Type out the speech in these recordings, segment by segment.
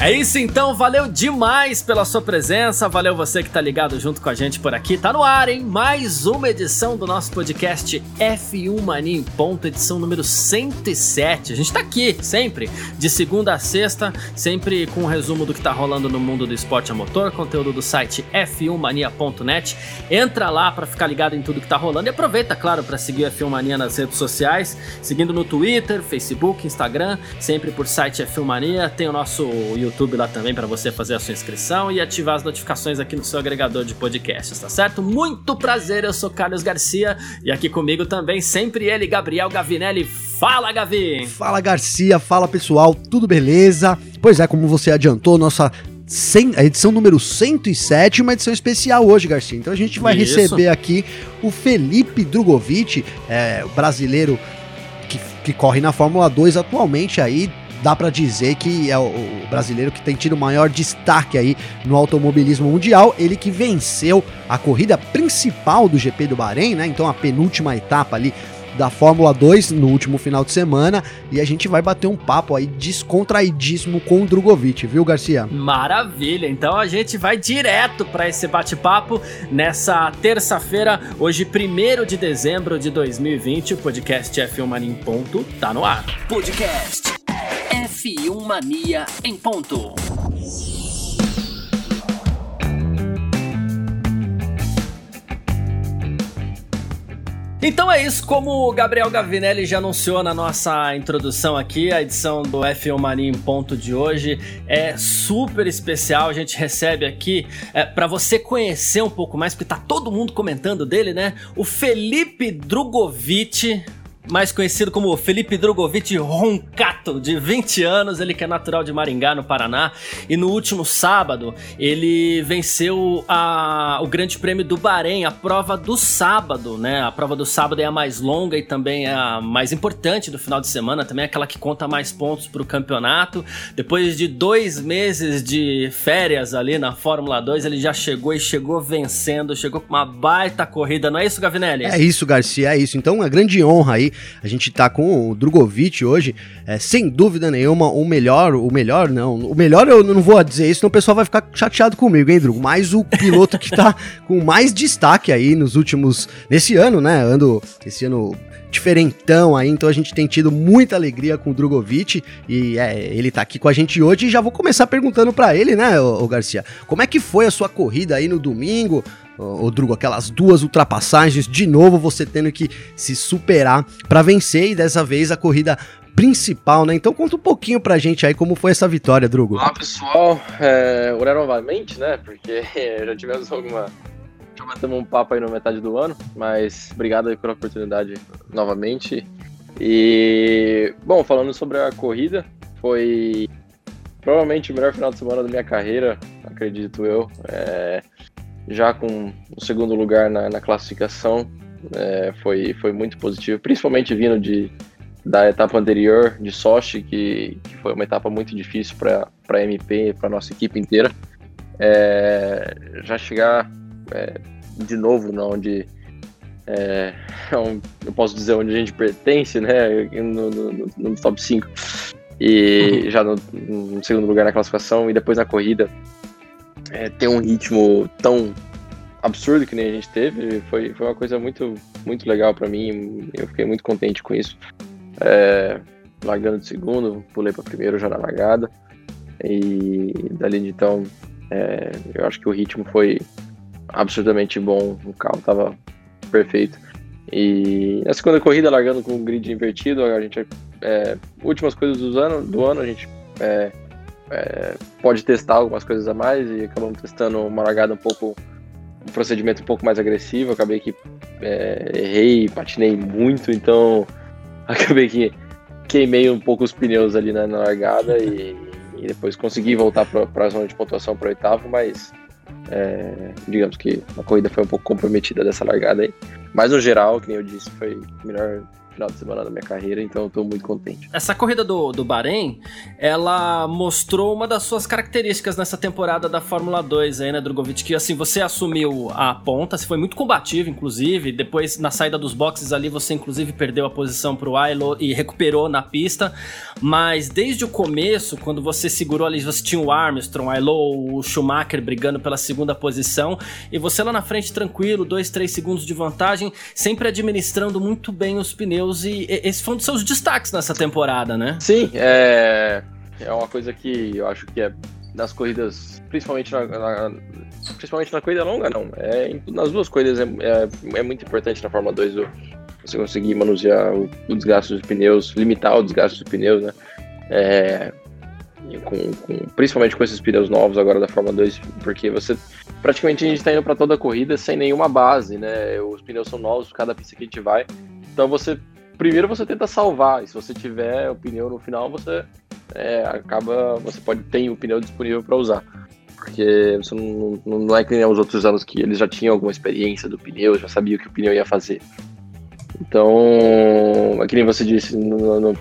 É isso então, valeu demais pela sua presença, valeu você que tá ligado junto com a gente por aqui. Tá no ar, hein? Mais uma edição do nosso podcast F1 Mania em ponto, edição número 107. A gente tá aqui sempre, de segunda a sexta, sempre com um resumo do que tá rolando no mundo do esporte a motor, conteúdo do site f1mania.net. Entra lá para ficar ligado em tudo que tá rolando e aproveita, claro, para seguir o F1 Mania nas redes sociais, seguindo no Twitter, Facebook, Instagram, sempre por site F1 Mania. Tem o nosso YouTube YouTube lá também para você fazer a sua inscrição e ativar as notificações aqui no seu agregador de podcasts, tá certo? Muito prazer, eu sou Carlos Garcia e aqui comigo também sempre ele, Gabriel Gavinelli. Fala, Gavi! Fala, Garcia, fala pessoal, tudo beleza? Pois é, como você adiantou, nossa 100, a edição número 107, uma edição especial hoje, Garcia. Então a gente vai Isso. receber aqui o Felipe Drogovic, é, brasileiro que, que corre na Fórmula 2 atualmente aí, dá para dizer que é o, o, brasileiro que tem tido maior destaque aí no automobilismo mundial, ele que venceu a corrida principal do GP do Bahrein, né? Então a penúltima etapa ali da Fórmula 2 no último final de semana e a gente vai bater um papo aí descontraidíssimo com o Drogovic, viu, Garcia? Maravilha! Então a gente vai direto para esse bate-papo nessa terça-feira, hoje 1 de dezembro de 2020. O podcast F1 Mania em ponto tá no ar. Podcast F1 Mania em ponto. Então é isso, como o Gabriel Gavinelli já anunciou na nossa introdução aqui, a edição do F1 Mania em ponto de hoje é super especial. A gente recebe aqui é, para você conhecer um pouco mais, porque tá todo mundo comentando dele, né? O Felipe Drugovic, mais conhecido como Felipe Drogovic Roncato, de 20 anos, ele que é natural de Maringá, no Paraná, e no último sábado ele venceu a, o Grande Prêmio do Bahrein, a prova do sábado, né? A prova do sábado é a mais longa e também é a mais importante do final de semana, também é aquela que conta mais pontos para o campeonato. Depois de dois meses de férias ali na Fórmula 2, ele já chegou e chegou vencendo, chegou com uma baita corrida, não é isso, Gavinelli? É isso, Garcia, é isso. Então, uma grande honra aí a gente tá com o Drogovic hoje, é, sem dúvida nenhuma, o melhor, o melhor não, o melhor eu não vou dizer isso, senão o pessoal vai ficar chateado comigo, hein, Drugo? Mas o piloto que tá com mais destaque aí nos últimos, nesse ano, né, ando, esse ano diferentão aí, então a gente tem tido muita alegria com o Drogovic e é, ele tá aqui com a gente hoje e já vou começar perguntando para ele, né, o Garcia, como é que foi a sua corrida aí no domingo? O Drugo, aquelas duas ultrapassagens, de novo você tendo que se superar para vencer e dessa vez a corrida principal, né? Então conta um pouquinho pra gente aí como foi essa vitória, Drugo. Olá pessoal, é, novamente, né? Porque já tivemos alguma. Já batemos um papo aí na metade do ano, mas obrigado aí pela oportunidade novamente. E, bom, falando sobre a corrida, foi provavelmente o melhor final de semana da minha carreira, acredito eu. É, já com o segundo lugar na, na classificação, é, foi, foi muito positivo, principalmente vindo de, da etapa anterior de Sochi, que, que foi uma etapa muito difícil para a MP, para nossa equipe inteira. É, já chegar é, de novo na onde é, eu posso dizer onde a gente pertence, né, no, no, no top 5 e uhum. já no, no, segundo lugar na classificação e depois na corrida é, ter um ritmo tão absurdo que nem a gente teve foi, foi uma coisa muito, muito legal para mim. Eu fiquei muito contente com isso. É, largando de segundo, pulei para primeiro já na largada. E dali de então, é, eu acho que o ritmo foi absurdamente bom. O carro estava perfeito. E na segunda corrida, largando com o grid invertido, a gente é, últimas coisas do ano, do ano a gente é, pode testar algumas coisas a mais e acabamos testando uma largada um pouco um procedimento um pouco mais agressivo, acabei que é, errei, patinei muito, então acabei que queimei um pouco os pneus ali na, na largada e, e, depois consegui voltar para a zona de pontuação para oitavo, mas é, digamos que a corrida foi um pouco comprometida dessa largada aí. Mas no geral, que nem eu disse, foi o melhor final de semana da minha carreira, então eu tô muito contente. Essa corrida do, do Bahrein, ela mostrou uma das suas características nessa temporada da Fórmula 2 aí, né, Drogovic? Que assim, você assumiu a ponta, você foi muito combativo, inclusive. Depois, na saída dos boxes ali, você inclusive perdeu a posição pro Ailo e recuperou na pista. Mas desde o começo, quando você segurou ali, você tinha o Armstrong, o Ailo, o Schumacher brigando pela segunda posição, e você lá na frente tranquilo, dois, três segundos de vantagem, sempre administrando muito bem os pneus. E esse foi um dos seus destaques nessa temporada, né? Sim, é, é uma coisa que eu acho que é nas corridas, principalmente na, na principalmente na corrida longa, não. É, nas duas corridas é, é, é muito importante na Fórmula 2 você conseguir manusear o, o, desgaste dos pneus, limitar o desgaste dos pneus, né? É, com, com, principalmente com esses pneus novos agora da Fórmula 2, porque você praticamente a gente está indo para toda a corrida sem nenhuma base, né? Os pneus são novos cada pista que a gente vai. Então você primeiro você tenta salvar, e se você tiver o pneu no final, você é, acaba, você pode ter o pneu disponível para usar. Porque você não, não, é que nem os outros anos que eles já tinham alguma experiência do pneu, já sabia o que o pneu ia fazer. Então, é que nem você disse no, no,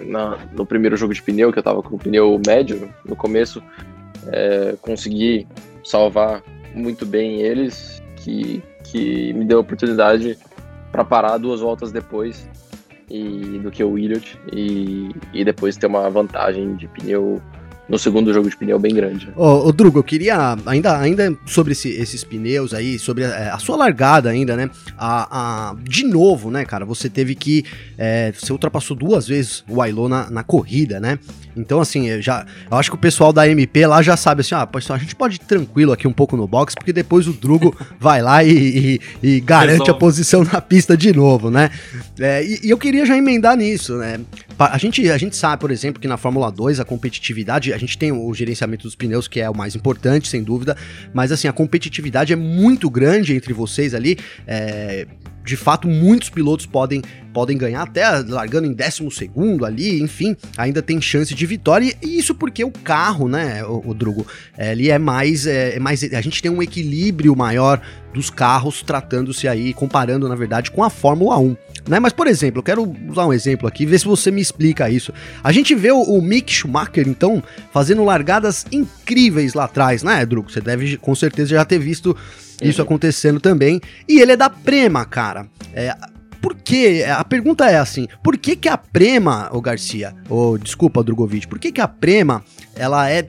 na, no primeiro jogo de pneu, que eu tava com o pneu médio no começo, é, consegui salvar muito bem eles, que, que me deu a oportunidade para parar duas voltas depois e, do que o Williot e, e depois ter uma vantagem de pneu no segundo jogo de pneu bem grande. Ô, Drugo, eu queria, ainda, ainda sobre esse, esses pneus aí, sobre a, a, sua largada ainda, né? A, a, de novo, né, cara, você teve que. É, você ultrapassou duas vezes o Ailô na, na corrida, né? Então, assim, eu já. Eu acho que o pessoal da MP lá já sabe assim, ah, pessoal, a gente pode ir tranquilo aqui um pouco no box, porque depois o Drugo vai lá e, e, e garante Resolve. a posição na pista de novo, né? É, e, e eu queria já emendar nisso, né? A gente, a gente sabe, por exemplo, que na Fórmula 2 a competitividade, a gente tem o gerenciamento dos pneus, que é o mais importante, sem dúvida, mas assim, a competitividade é muito grande entre vocês ali. É, de fato, muitos pilotos podem, podem ganhar, até largando em décimo segundo ali, enfim, ainda tem chance de vitória. E isso porque o carro, né, o, o Drugo, ele é mais, é, é mais. A gente tem um equilíbrio maior dos carros, tratando-se aí, comparando, na verdade, com a Fórmula 1. Né? Mas, por exemplo, eu quero usar um exemplo aqui, ver se você me explica isso. A gente vê o, o Mick Schumacher, então, fazendo largadas incríveis lá atrás, né, Drugo? Você deve, com certeza, já ter visto isso acontecendo também. E ele é da Prema, cara. É, por que? A pergunta é assim: por que, que a Prema, o Garcia, ou desculpa, Drogovic, por que, que a Prema ela é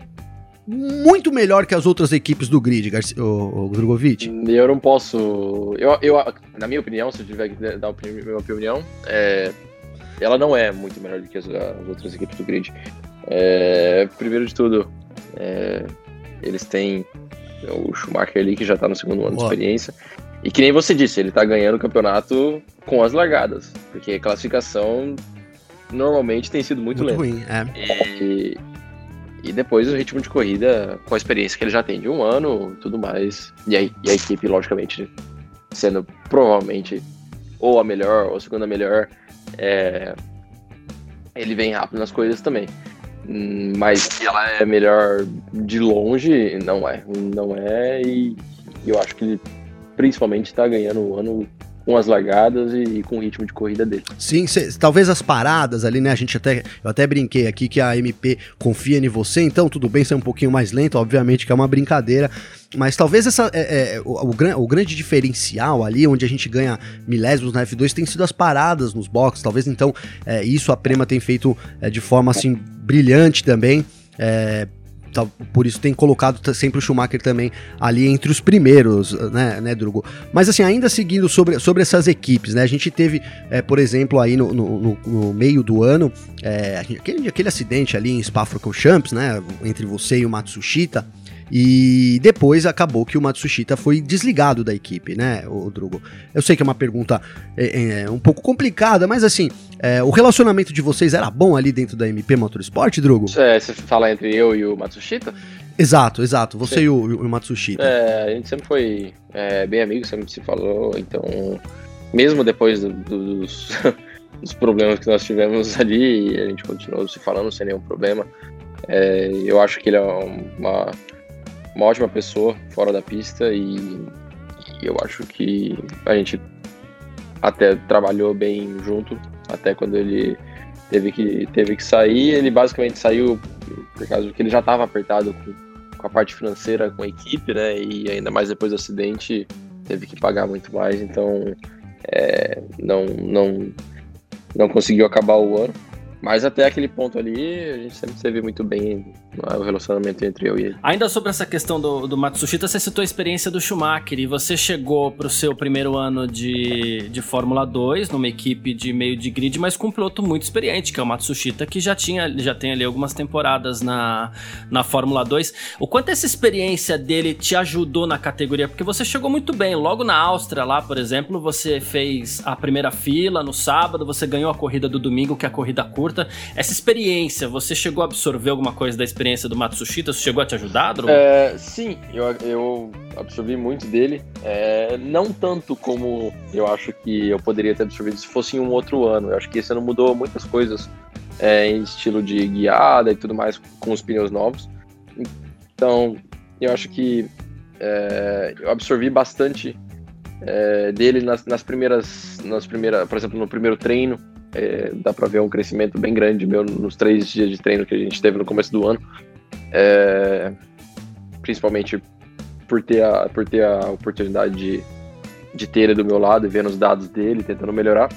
muito melhor que as outras equipes do grid, Garcia, o, o Drogovic? Eu não posso. Eu, eu, na minha opinião, se eu tiver que dar a minha opinião, é, ela não é muito melhor do que as, as outras equipes do grid. É, primeiro de tudo, é, eles têm o Schumacher ali, que já tá no segundo ano Boa. de experiência. E que nem você disse, ele tá ganhando o campeonato com as largadas. Porque a classificação normalmente tem sido muito, muito lenta. Ruim, é. E, e depois o ritmo de corrida, com a experiência que ele já tem de um ano tudo mais. E a, e a equipe, logicamente, sendo provavelmente ou a melhor ou a segunda melhor, é, ele vem rápido nas coisas também. Mas que ela é melhor de longe, não é. Não é, e eu acho que ele principalmente está ganhando o ano com as largadas e, com o ritmo de corrida dele. Sim, cê, talvez as paradas ali, né? A gente até. Eu até brinquei aqui que a MP confia em você, então tudo bem ser um pouquinho mais lento, obviamente que é uma brincadeira. Mas talvez essa, é, é, o, o, o, grande diferencial ali, onde a gente ganha milésimos na F2, tem sido as paradas nos boxes. Talvez então é, isso a Prema tem feito é, de forma assim brilhante também. É, por isso tem colocado sempre o Schumacher também ali entre os primeiros, né, né Drugo? Mas assim, ainda seguindo sobre, sobre essas equipes, né? A gente teve, é, por exemplo, aí no, no, no meio do ano, é, aquele, aquele acidente ali em Spa-Francorchamps, né? Entre você e o Matsushita. E depois acabou que o Matsushita foi desligado da equipe, né, o Drugo? Eu sei que é uma pergunta é, é, um pouco complicada, mas assim, é, o relacionamento de vocês era bom ali dentro da MP Motorsport, Drugo? É, você fala entre eu e o Matsushita? Exato, exato. Você e o, o, Matsushita. É, a gente sempre foi é, bem amigo, sempre se falou, então, mesmo depois do, do, dos, dos problemas que nós tivemos ali, a gente continuou se falando sem nenhum problema. É, eu acho que ele é uma uma ótima pessoa fora da pista e, e eu acho que a gente até trabalhou bem junto, até quando ele teve que, teve que sair. Ele basicamente saiu por causa que ele já estava apertado com, com, a parte financeira, com a equipe, né? E ainda mais depois do acidente, teve que pagar muito mais, então é, não, não, não conseguiu acabar o ano. Mas até aquele ponto ali, a gente sempre se vê muito bem o relacionamento entre eu e ele. Ainda sobre essa questão do, do Matsushita, você citou a experiência do Schumacher e você chegou para o seu primeiro ano de, de Fórmula 2, numa equipe de meio de grid, mas com um piloto muito experiente, que é o Matsushita, que já, tinha, já tem ali algumas temporadas na, na Fórmula 2. O quanto essa experiência dele te ajudou na categoria? Porque você chegou muito bem. Logo na Áustria, lá, por exemplo, você fez a primeira fila no sábado, você ganhou a corrida do domingo, que é a corrida curta. Essa experiência, você chegou a absorver alguma coisa da experiência? do Matsushita? Isso chegou a te ajudar, É, sim, eu, eu absorvi muito dele. É, não tanto como eu acho que eu poderia ter absorvido se fosse em um outro ano. Eu acho que esse ano mudou muitas coisas é, em estilo de guiada e tudo mais com os pneus novos. Então, eu acho que é, eu absorvi bastante é, dele nas, nas, primeiras, nas primeiras, por exemplo, no primeiro treino, é, dá para ver um crescimento bem grande meu nos três dias de treino que a gente teve no começo do ano. É, principalmente por ter, a, por ter a oportunidade de, de ter ele do meu lado e vendo os dados dele, tentando melhorar.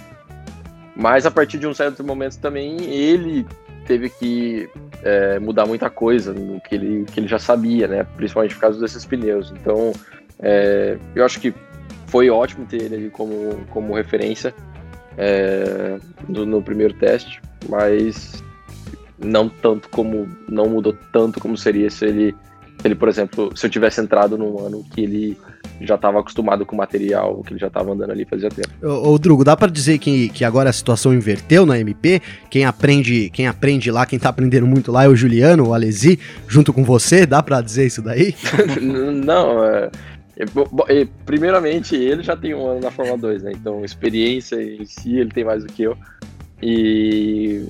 Mas a partir de um certo momento também ele teve que é, mudar muita coisa no que ele, que ele já sabia, né? Principalmente por causa desses pneus. Então, é, eu acho que foi ótimo ter ele como, como referência é, no, no, primeiro teste, mas não tanto como não mudou tanto como seria se ele, ele por exemplo, se eu tivesse entrado num ano que ele já estava acostumado com o material, que ele já estava andando ali fazia tempo. Ô, ô Drugo, dá para dizer que, que agora a situação inverteu na MP? Quem aprende, quem aprende lá, quem tá aprendendo muito lá é o Juliano, o Alesi, junto com você, dá para dizer isso daí? não, é, primeiramente, ele já tem um ano na Fórmula 2, né? Então, experiência em si, ele tem mais do que eu. E,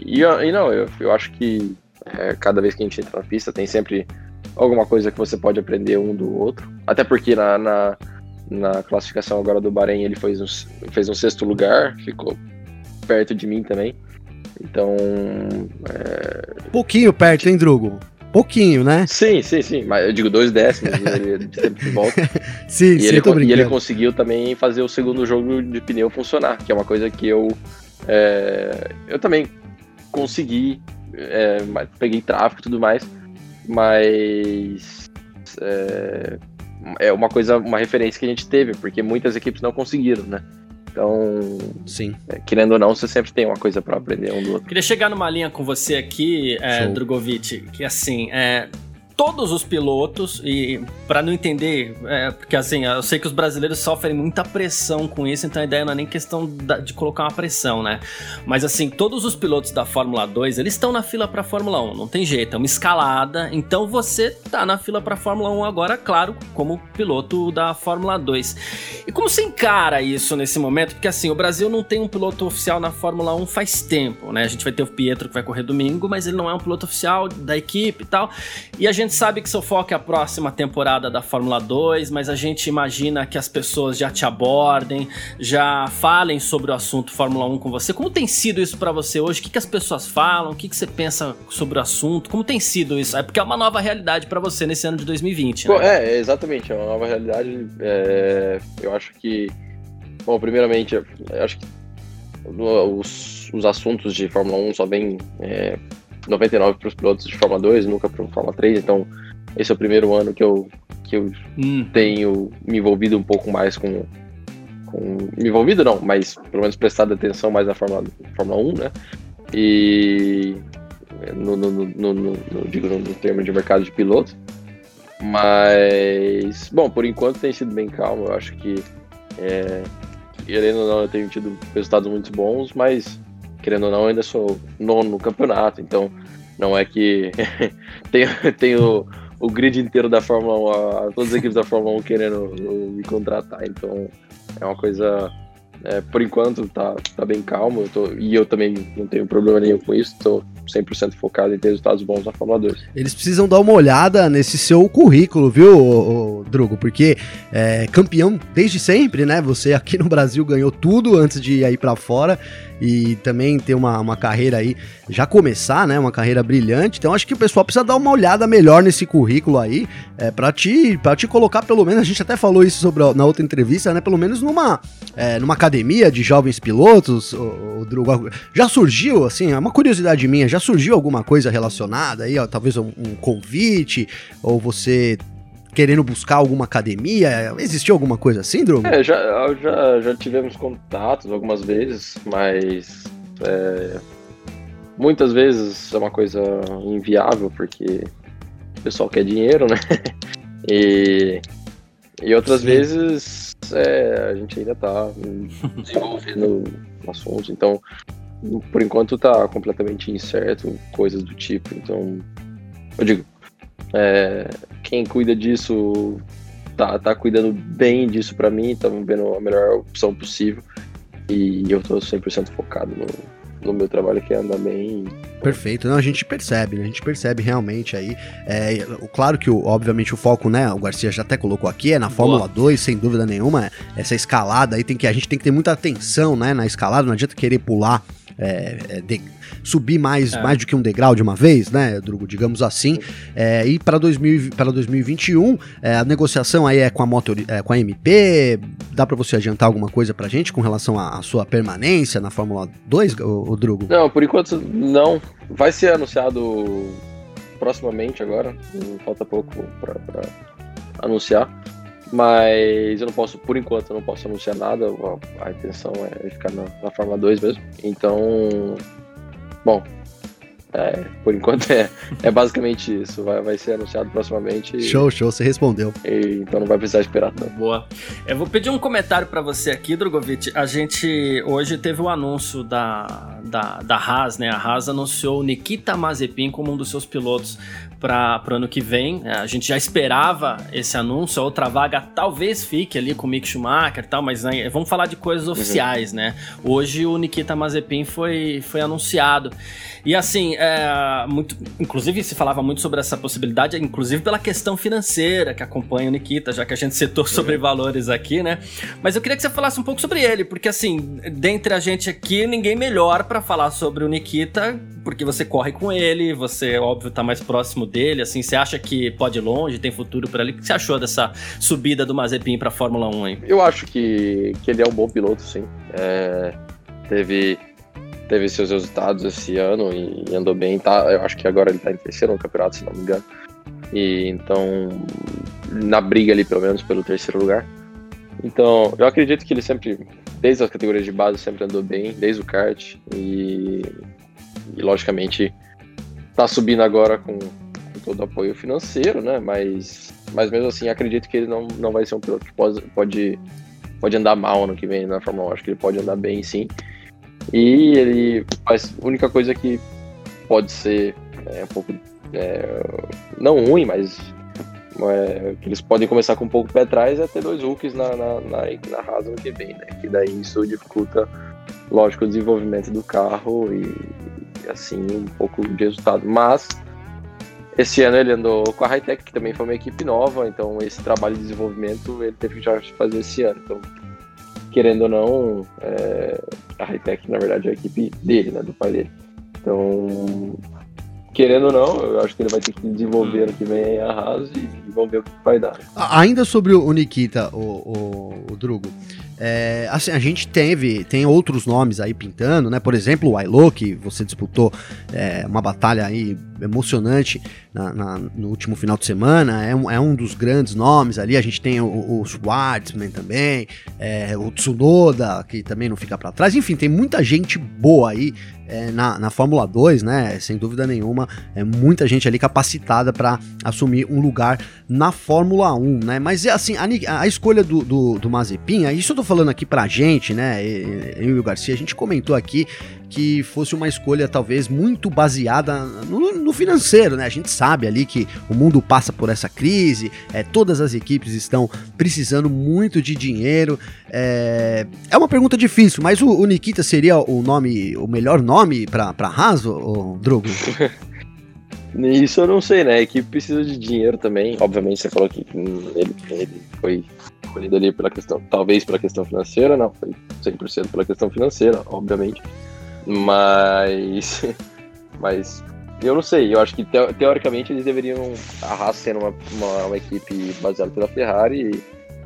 e, e não, eu, eu acho que é, cada vez que a gente entra na pista, tem sempre alguma coisa que você pode aprender um do outro. Até porque na, na, na classificação agora do Bahrein, ele fez um, fez um sexto lugar, ficou perto de mim também. Então. É... Pouquinho perto, hein, Drugo? Pouquinho, né? Sim, sim, sim. Mas eu digo dois décimos né, de tempo de volta. sim, e sim, ele, e ele conseguiu também fazer o segundo jogo de pneu funcionar, que é uma coisa que eu. É, eu também consegui. É, peguei tráfego e tudo mais. Mas. É, é uma coisa, uma referência que a gente teve, porque muitas equipes não conseguiram, né? Então, sim. É, querendo ou não, você sempre tem uma coisa para aprender um do outro. Queria chegar numa linha com você aqui, é, Drogovic, que assim, é, todos os pilotos, e para não entender, é, porque assim, eu sei que os brasileiros sofrem muita pressão com isso, então a ideia não é nem questão da, de colocar uma pressão, né? Mas assim, todos os pilotos da Fórmula 2, eles estão na fila para Fórmula 1, não tem jeito, é uma escalada, então você tá na fila para Fórmula 1 agora, claro, como piloto da Fórmula 2. E como você encara isso nesse momento? Porque assim, o Brasil não tem um piloto oficial na Fórmula 1 faz tempo, né? A gente vai ter o Pietro que vai correr domingo, mas ele não é um piloto oficial da equipe e tal. E a gente gente sabe que seu foco é a próxima temporada da Fórmula 2, mas a gente imagina que as pessoas já te abordem, já falem sobre o assunto Fórmula 1 com você. Como tem sido isso para você hoje? O que, que as pessoas falam? O que, que você pensa sobre o assunto? Como tem sido isso? É porque é uma nova realidade para você nesse ano de 2020, né? É, exatamente, é uma nova realidade. É, eu acho que, bom, primeiramente, acho que os, os assuntos de Fórmula 1 só vêm é, 99 para os pilotos de Fórmula 2, nunca para Fórmula 3, então esse é o primeiro ano que eu, que eu hum. tenho me envolvido um pouco mais com, com. Me envolvido não, mas pelo menos prestado atenção mais na Fórmula, Fórmula 1, né? E. No, no, no, no, digo no termo de mercado de piloto. Mas. Bom, por enquanto tem sido bem calmo, eu acho que. É, querendo ou não, eu tenho tido resultados muito bons, mas querendo ou não, ainda sou nono no campeonato, então não é que tem, tem o, o grid inteiro da Fórmula 1, todas as equipes da Fórmula 1 querendo me contratar, então é uma coisa, é, por enquanto tá, tá bem calmo, eu tô, e eu também não tenho problema nenhum com isso, tô, 100% focado em ter resultados bons na Fórmula 2. Eles precisam dar uma olhada nesse seu currículo, viu, ô, ô, Drugo? Porque é, campeão desde sempre, né? Você aqui no Brasil ganhou tudo antes de ir para fora e também ter uma, uma carreira aí, já começar, né? Uma carreira brilhante. Então acho que o pessoal precisa dar uma olhada melhor nesse currículo aí, é, para te, pra te colocar pelo menos, a gente até falou isso sobre na outra entrevista, né? Pelo menos numa, é, numa academia de jovens pilotos, o, o Drugo. Já surgiu, assim, é uma curiosidade minha, já surgiu alguma coisa relacionada aí, ó, talvez um, um convite, ou você querendo buscar alguma academia? Existiu alguma coisa assim, Drugo? É, já, já, já tivemos contatos algumas vezes, mas é, muitas vezes é uma coisa inviável, porque o pessoal quer dinheiro, né? E, e outras Sim. vezes é, a gente ainda tá desenvolvendo assuntos, então por enquanto tá completamente incerto, coisas do tipo, então eu digo, é, quem cuida disso tá, tá cuidando bem disso para mim, estamos vendo a melhor opção possível. E eu tô 100% focado no, no meu trabalho que anda bem. Perfeito, não, a gente percebe, né? A gente percebe realmente aí. É, claro que, obviamente, o foco, né? O Garcia já até colocou aqui, é na Fórmula Boa. 2, sem dúvida nenhuma. Essa escalada aí tem que. A gente tem que ter muita atenção, né? Na escalada, não adianta querer pular é, é, de, subir mais, é. mais do que um degrau de uma vez, né, Drugo, digamos assim. É, e para 2021, é, a negociação aí é com a moto, é, com a MP. Dá para você adiantar alguma coisa pra gente com relação à, sua permanência na Fórmula 2, o, o Drugo? Não, por enquanto não. Vai ser anunciado proximamente agora. Falta pouco para anunciar. Mas eu não posso, por enquanto, eu não posso anunciar nada. A, a intenção é ficar na, na Fórmula 2 mesmo. Então, bom, é, por enquanto é, é basicamente isso. Vai, vai ser anunciado proximamente. Show, show, você respondeu. E, então não vai precisar esperar tanto. Boa. Eu vou pedir um comentário para você aqui, Drogovic. A gente hoje teve o um anúncio da, da, da Haas, né? A Haas anunciou o Nikita Mazepin como um dos seus pilotos para o ano que vem. É, a gente já esperava esse anúncio, a outra vaga talvez fique ali com o Mick Schumacher e tal, mas né, vamos falar de coisas uhum. oficiais, uhum. né? Hoje o Nikita Mazepin foi, foi anunciado. E assim, é, muito, inclusive se falava muito sobre essa possibilidade, inclusive pela questão financeira que acompanha o Nikita, já que a gente citou sobre uhum. valores aqui, né? Mas eu queria que você falasse um pouco sobre ele, porque assim, dentre a gente aqui, ninguém melhor para falar sobre o Nikita, porque você corre com ele, você, óbvio, tá mais próximo dele, assim, você acha que pode ir longe, tem futuro para ele? O que você achou dessa subida do Mazepin pra Fórmula 1 aí? Eu acho que, que ele é um bom piloto, sim. É, teve, teve seus resultados esse ano e, e, andou bem, tá? Eu acho que agora ele tá em terceiro no campeonato, se não me engano. E então, na briga ali, pelo menos, pelo terceiro lugar. Então, eu acredito que ele sempre, desde as categorias de base, sempre andou bem, desde o kart. E, e logicamente, tá subindo agora com, todo apoio financeiro, né? Mas, mas mesmo assim, acredito que ele não, não vai ser um piloto que pode, pode, pode andar mal no que vem na Fórmula 1. Acho que ele pode andar bem, sim. E ele faz. A única coisa que pode ser é, um pouco. É, não ruim, mas. É, que eles podem começar com um pouco pé atrás é ter dois hooks na, na, na, na Haas no que vem, né? Que daí isso dificulta, lógico, o desenvolvimento do carro e, e assim um pouco de resultado. Mas esse ano ele andou com a Hightech, que também foi uma equipe nova, então esse trabalho de desenvolvimento ele teve que já fazer esse ano. Então, querendo ou não, é, a Hightech na verdade é a equipe dele, né, do pai dele. Então, querendo ou não, eu acho que ele vai ter que desenvolver ano que vem a Haas e, e vamos ver o que vai dar. Ainda sobre o Nikita, o, o, o Drugo, é, assim, a gente teve, tem outros nomes aí pintando, né? Por exemplo, o Ailo, que você disputou é, uma batalha aí emocionante na, na, no último final de semana, é um, é um dos grandes nomes ali. A gente tem o, o Schwartzman também, é, o Tsunoda, que também não fica para trás. Enfim, tem muita gente boa aí é, na, na Fórmula 2, né? Sem dúvida nenhuma, é muita gente ali capacitada para assumir um lugar na Fórmula 1, né? Mas é assim, a, a escolha do, do, do Mazepin, isso eu tô falando aqui pra gente, né? Eu e o Garcia, a gente comentou aqui que fosse uma escolha talvez muito baseada no, no, financeiro, né? A gente sabe ali que o mundo passa por essa crise, é, todas as equipes estão precisando muito de dinheiro. É, é uma pergunta difícil, mas o, o Nikita seria o nome, o melhor nome para Haas, o Drogo? Isso eu não sei, né? A equipe precisa de dinheiro também. Obviamente, você falou que ele, ele foi escolhido ali pela questão, talvez pela questão financeira, não, foi 100% pela questão financeira, obviamente. Mas, mas eu não sei, eu acho que teoricamente eles deveriam, a Haas sendo uma, uma, uma equipe baseada pela Ferrari,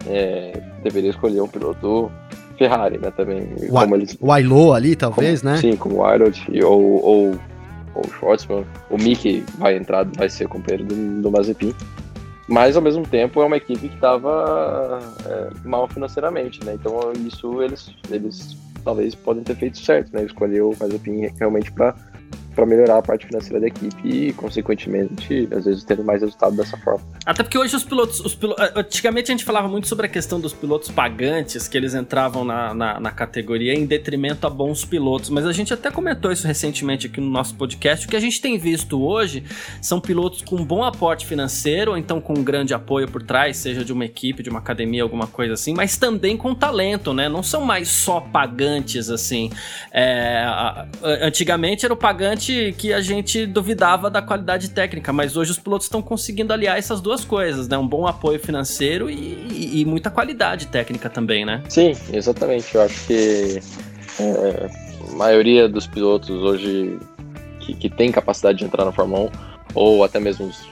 é, deveria escolher um piloto Ferrari, né, também. O, como eles, o Ailô ali, talvez, como, né? Sim, como o Ailot, ou, ou o Schwartzman. O Mickey vai entrar, vai ser companheiro do, do Mazepin. Mas ao mesmo tempo é uma equipe que estava é, mal financeiramente, né? Então isso eles, eles talvez podem ter feito certo, né? Escolher o Mazepin realmente para para melhorar a parte financeira da equipe e, consequentemente, às vezes tendo mais resultado dessa forma. Até porque hoje os pilotos, os pilotos. Eh, antigamente a gente falava muito sobre a questão dos pilotos pagantes, que eles entravam na, na, na, categoria em detrimento a bons pilotos. Mas a gente até comentou isso recentemente aqui no nosso podcast. O que a gente tem visto hoje são pilotos com bom aporte financeiro, ou então com um grande apoio por trás, seja de uma equipe, de uma academia, alguma coisa assim, mas também com talento, né? Não são mais só pagantes assim. É, antigamente era o pagante que a gente duvidava da qualidade técnica, mas hoje os pilotos estão conseguindo aliar essas duas coisas, né? Um bom apoio financeiro e, e, muita qualidade técnica também, né? Sim, exatamente. Eu acho que é, a maioria dos pilotos hoje que, que tem capacidade de entrar na Fórmula 1, ou até mesmo os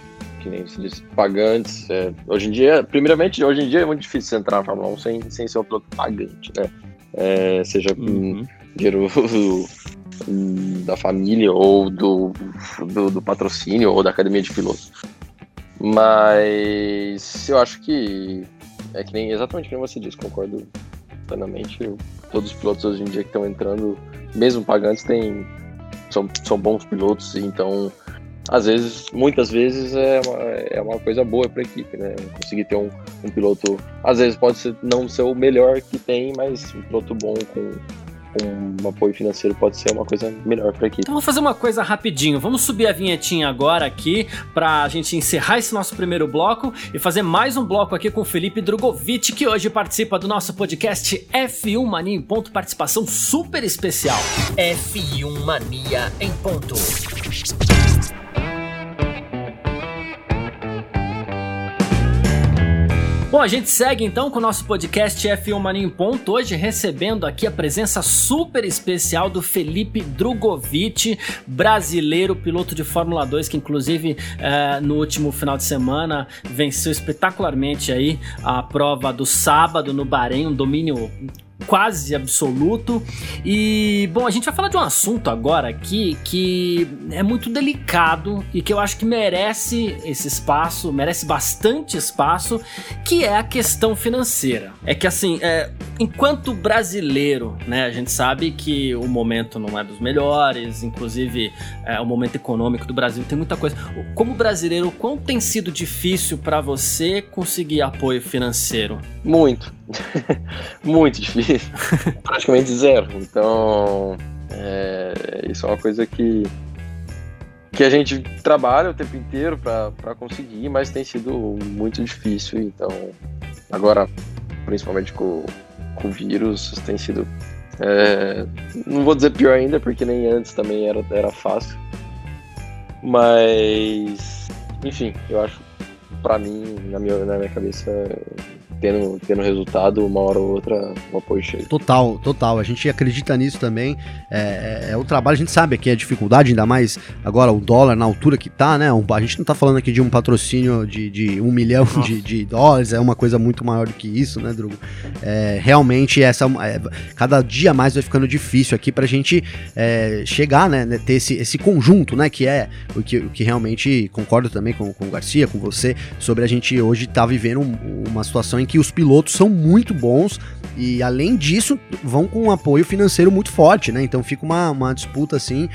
que nem se diz, pagantes. É, hoje em dia, primeiramente, hoje em dia é muito difícil entrar na Fórmula 1 sem, sem ser um piloto pagante, né? É, seja uhum. com dinheiro da família ou do, do, do, patrocínio ou da academia de pilotos. Mas eu acho que é que nem exatamente como você disse, concordo plenamente. Todos os pilotos hoje em dia que estão entrando, mesmo pagantes, têm, são, são bons pilotos, então às vezes, muitas vezes é uma, é uma coisa boa para a equipe, né? Conseguir ter um, um piloto, às vezes pode ser, não ser o melhor que tem, mas um piloto bom com um apoio financeiro pode ser uma coisa melhor para equipe. Então vou fazer uma coisa rapidinho. Vamos subir a vinhetinha agora aqui para a gente encerrar esse nosso primeiro bloco e fazer mais um bloco aqui com o Felipe Drogovic, que hoje participa do nosso podcast F1 Mania em ponto, participação super especial. F1 Mania em ponto. Bom, a gente segue então com o nosso podcast F1 Mania em Ponto, hoje recebendo aqui a presença super especial do Felipe Drogovic, brasileiro, piloto de Fórmula 2, que inclusive é, no último final de semana venceu espetacularmente aí a prova do sábado no Bahrein, um domínio quase absoluto. E, bom, a gente vai falar de um assunto agora aqui que é muito delicado e que eu acho que merece esse espaço, merece bastante espaço, que é a questão financeira. É que, assim, é, enquanto brasileiro, né, a gente sabe que o momento não é dos melhores, inclusive é, o momento econômico do Brasil tem muita coisa. Como brasileiro, quão tem sido difícil para você conseguir apoio financeiro? Muito. Muito difícil. Praticamente zero. Então, é, isso é uma coisa que, que a gente trabalha o tempo inteiro para conseguir, mas tem sido muito difícil. Então, agora, principalmente com, com o vírus, tem sido. É, não vou dizer pior ainda, porque nem antes também era, era fácil. Mas, enfim, eu acho, para mim, na minha, na minha cabeça, tendo, tendo resultado, uma hora ou outra, um apoio cheio. Total, total. A gente acredita nisso também. É, é, é, o trabalho, a gente sabe que é dificuldade, ainda mais agora o dólar na altura que tá, né? Um, a gente não tá falando aqui de um patrocínio de, de um milhão de, de, dólares, é uma coisa muito maior do que isso, né, Drugo? É, realmente, essa é, cada dia mais vai ficando difícil aqui pra gente é, chegar, né, né, ter esse, esse conjunto, né, que é o que, o que realmente concordo também com, com o Garcia, com você, sobre a gente hoje tá vivendo um, uma situação em que os pilotos são muito bons e, além disso, vão com um apoio financeiro muito forte, né? Então fica uma, uma disputa assim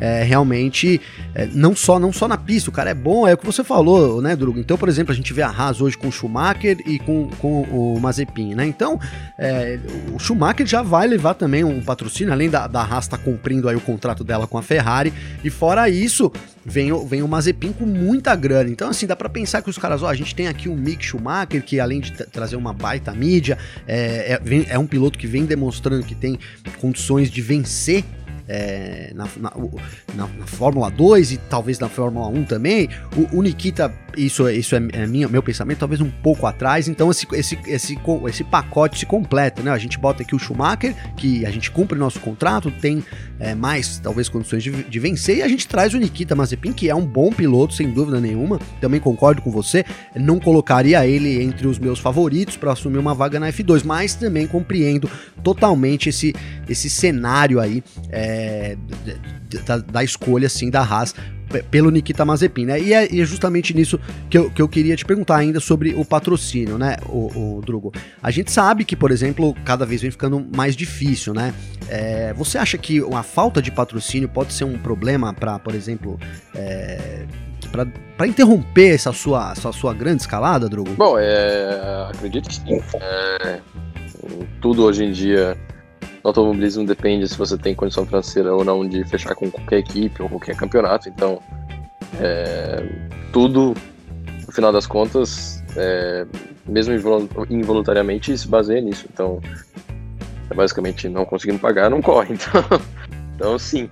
é, realmente, é, não só não só na pista, o cara é bom, é o que você falou, né, Drugo? Então, por exemplo, a gente vê a Haas hoje com o Schumacher e com, com o Mazepin, né? Então, é, o Schumacher já vai levar também um patrocínio, além da, da Haas tá cumprindo aí o contrato dela com a Ferrari, e fora isso, vem, vem o Mazepin com muita grana. Então, assim, dá para pensar que os caras, ó, a gente tem aqui o Mick Schumacher, que além de trazer uma baita mídia, é, é, vem, é um piloto que vem demonstrando que tem condições de vencer é, na, na, na, na, Fórmula 2 e talvez na Fórmula 1 também. O, o Nikita, isso, isso é, é minha, meu pensamento, talvez um pouco atrás. Então esse, esse, esse, esse pacote se completa, né? A gente bota aqui o Schumacher, que a gente cumpre nosso contrato, tem é, mais talvez condições de, de, vencer, e a gente traz o Nikita Mazepin, que é um bom piloto, sem dúvida nenhuma. Também concordo com você, não colocaria ele entre os meus favoritos para assumir uma vaga na F2, mas também compreendo totalmente esse, esse cenário aí. É, é, da, da, escolha, assim, da Haas pelo Nikita Mazepin, né? E é, e é, justamente nisso que eu, que eu queria te perguntar ainda sobre o patrocínio, né, o, o Drugo? A gente sabe que, por exemplo, cada vez vem ficando mais difícil, né? É, você acha que a falta de patrocínio pode ser um problema para, por exemplo, é, para interromper essa sua, essa sua grande escalada, Drugo? Bom, é, acredito que sim. É, tudo hoje em dia no automobilismo depende se você tem condição financeira ou não de fechar com qualquer equipe ou qualquer campeonato. Então, é, tudo, no final das contas, é, mesmo involuntariamente, se baseia nisso. Então, é basicamente não conseguindo pagar, não corre. Então, então, sim,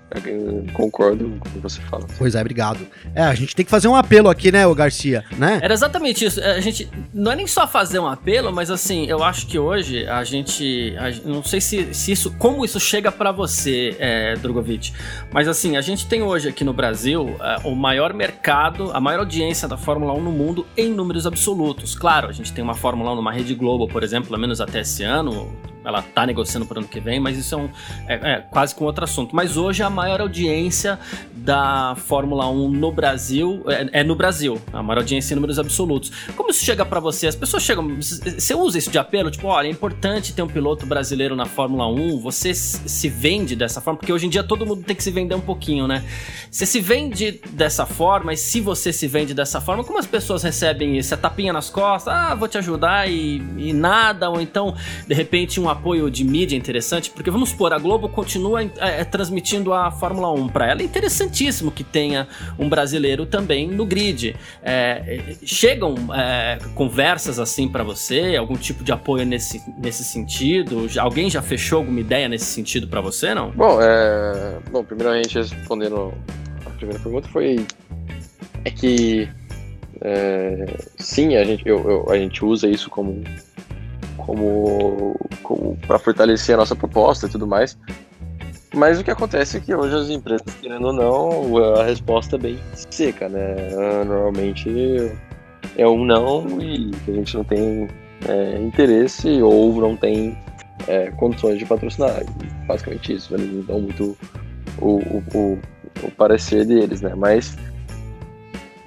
concordo com o que você fala. Pois é, obrigado. É, a gente tem que fazer um apelo aqui, né, o Garcia, né? Era exatamente isso. A gente não é nem só fazer um apelo, mas assim, eu acho que hoje a gente, a, não sei se, se isso, como isso chega para você, é, Drogovic, mas assim, a gente tem hoje aqui no Brasil é, o maior mercado, a maior audiência da Fórmula 1 no mundo em números absolutos. Claro, a gente tem uma Fórmula 1 numa Rede Globo, por exemplo, pelo menos até esse ano, ela tá negociando para ano que vem, mas isso é, um, é, é, quase com outro assunto. Mas hoje a maior audiência da Fórmula 1 no Brasil é, é no Brasil, a maior audiência em números absolutos. Como isso chega para você? As pessoas chegam, você usa isso de apelo, tipo, olha, é importante ter um piloto brasileiro na Fórmula 1, você se vende dessa forma, porque hoje em dia todo mundo tem que se vender um pouquinho, né? Você se vende dessa forma, e se você se vende dessa forma, como as pessoas recebem isso? É tapinha nas costas, ah, vou te ajudar e, e nada, ou então, de repente, um apoio de mídia interessante, porque vamos supor, a Globo continua é, é, transmitindo a Fórmula 1 para ela. É interessantíssimo que tenha um brasileiro também no grid. É, chegam é, conversas assim para você, algum tipo de apoio nesse, nesse sentido? Alguém já fechou alguma ideia nesse sentido para você, não? Bom, é... Bom, primeiramente respondendo a primeira pergunta foi é que é, sim, a gente, eu, eu, a gente usa isso como como, como para fortalecer a nossa proposta e tudo mais. Mas o que acontece é que hoje as empresas, querendo ou não, a resposta é bem seca, né? Normalmente é um não e a gente não tem é, interesse ou não tem é, condições de patrocinar. Basicamente isso, eles não dão muito o, o, o, o parecer deles, né? Mas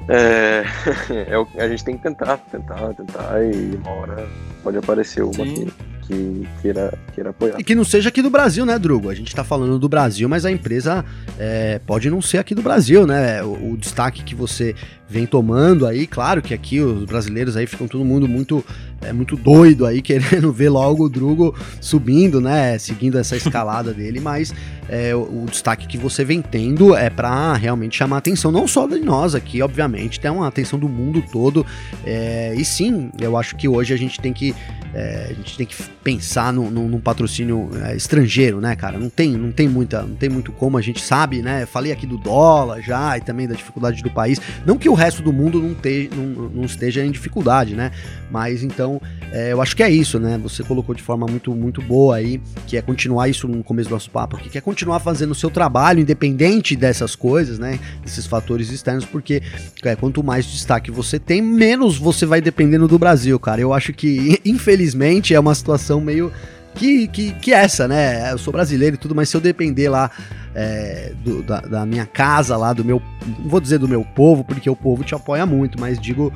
é, é, a gente tem que tentar, tentar, tentar e uma hora pode aparecer uma que, que, queira, queira apoiar. E que não seja aqui do Brasil, né, Drugo? A gente tá falando do Brasil, mas a empresa é, pode não ser aqui do Brasil, né? O, o, destaque que você vem tomando aí, claro que aqui os brasileiros aí ficam todo mundo muito é muito doido aí querendo ver logo o Drugo subindo, né, seguindo essa escalada dele, mas é, o, o, destaque que você vem tendo é para realmente chamar a atenção não só de nós aqui, obviamente, tem uma atenção do mundo todo. É, e sim, eu acho que hoje a gente tem que é, a gente tem que pensar num, num patrocínio é, estrangeiro, né, cara? Não tem, não tem muita, não tem muito como a gente sabe, né? Falei aqui do dólar já e também da dificuldade do país. Não que o resto do mundo não, te, não, não esteja em dificuldade, né? Mas então, é, eu acho que é isso, né? Você colocou de forma muito, muito boa aí, que é continuar isso no começo do nosso papo que é continuar fazendo o seu trabalho, independente dessas coisas, né? Desses fatores externos, porque é, quanto mais destaque você tem, menos você vai dependendo do Brasil, cara. Eu acho que, infelizmente, é uma situação meio que, que, que essa, né? Eu sou brasileiro e tudo, mas se eu depender lá é, do, da, da, minha casa lá, do meu. Não vou dizer do meu povo, porque o povo te apoia muito, mas digo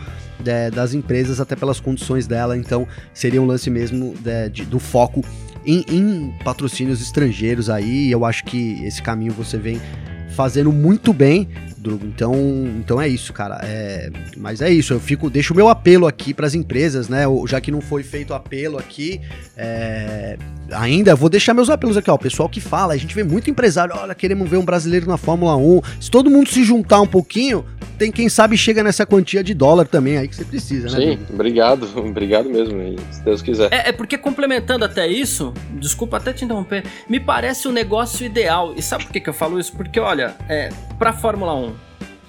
é, das empresas até pelas condições dela. Então seria um lance mesmo de, de, do foco em, em, patrocínios estrangeiros aí. Eu acho que esse caminho você vem fazendo muito bem. Drugo. Então, então é isso, cara. É, mas é isso. Eu fico, deixo o meu apelo aqui para as empresas, né? Já que não foi feito apelo aqui, é, ainda vou deixar meus apelos aqui, ó. O pessoal que fala, a gente vê muito empresário, olha, queremos ver um brasileiro na Fórmula 1. Se todo mundo se juntar um pouquinho, tem quem sabe chega nessa quantia de dólar também aí que você precisa, né? Sim, obrigado, obrigado mesmo, se Deus quiser. É, é, porque complementando até isso, desculpa até te interromper, me parece o um negócio ideal. E sabe por que, que eu falo isso? Porque, olha, é, pra Fórmula 1,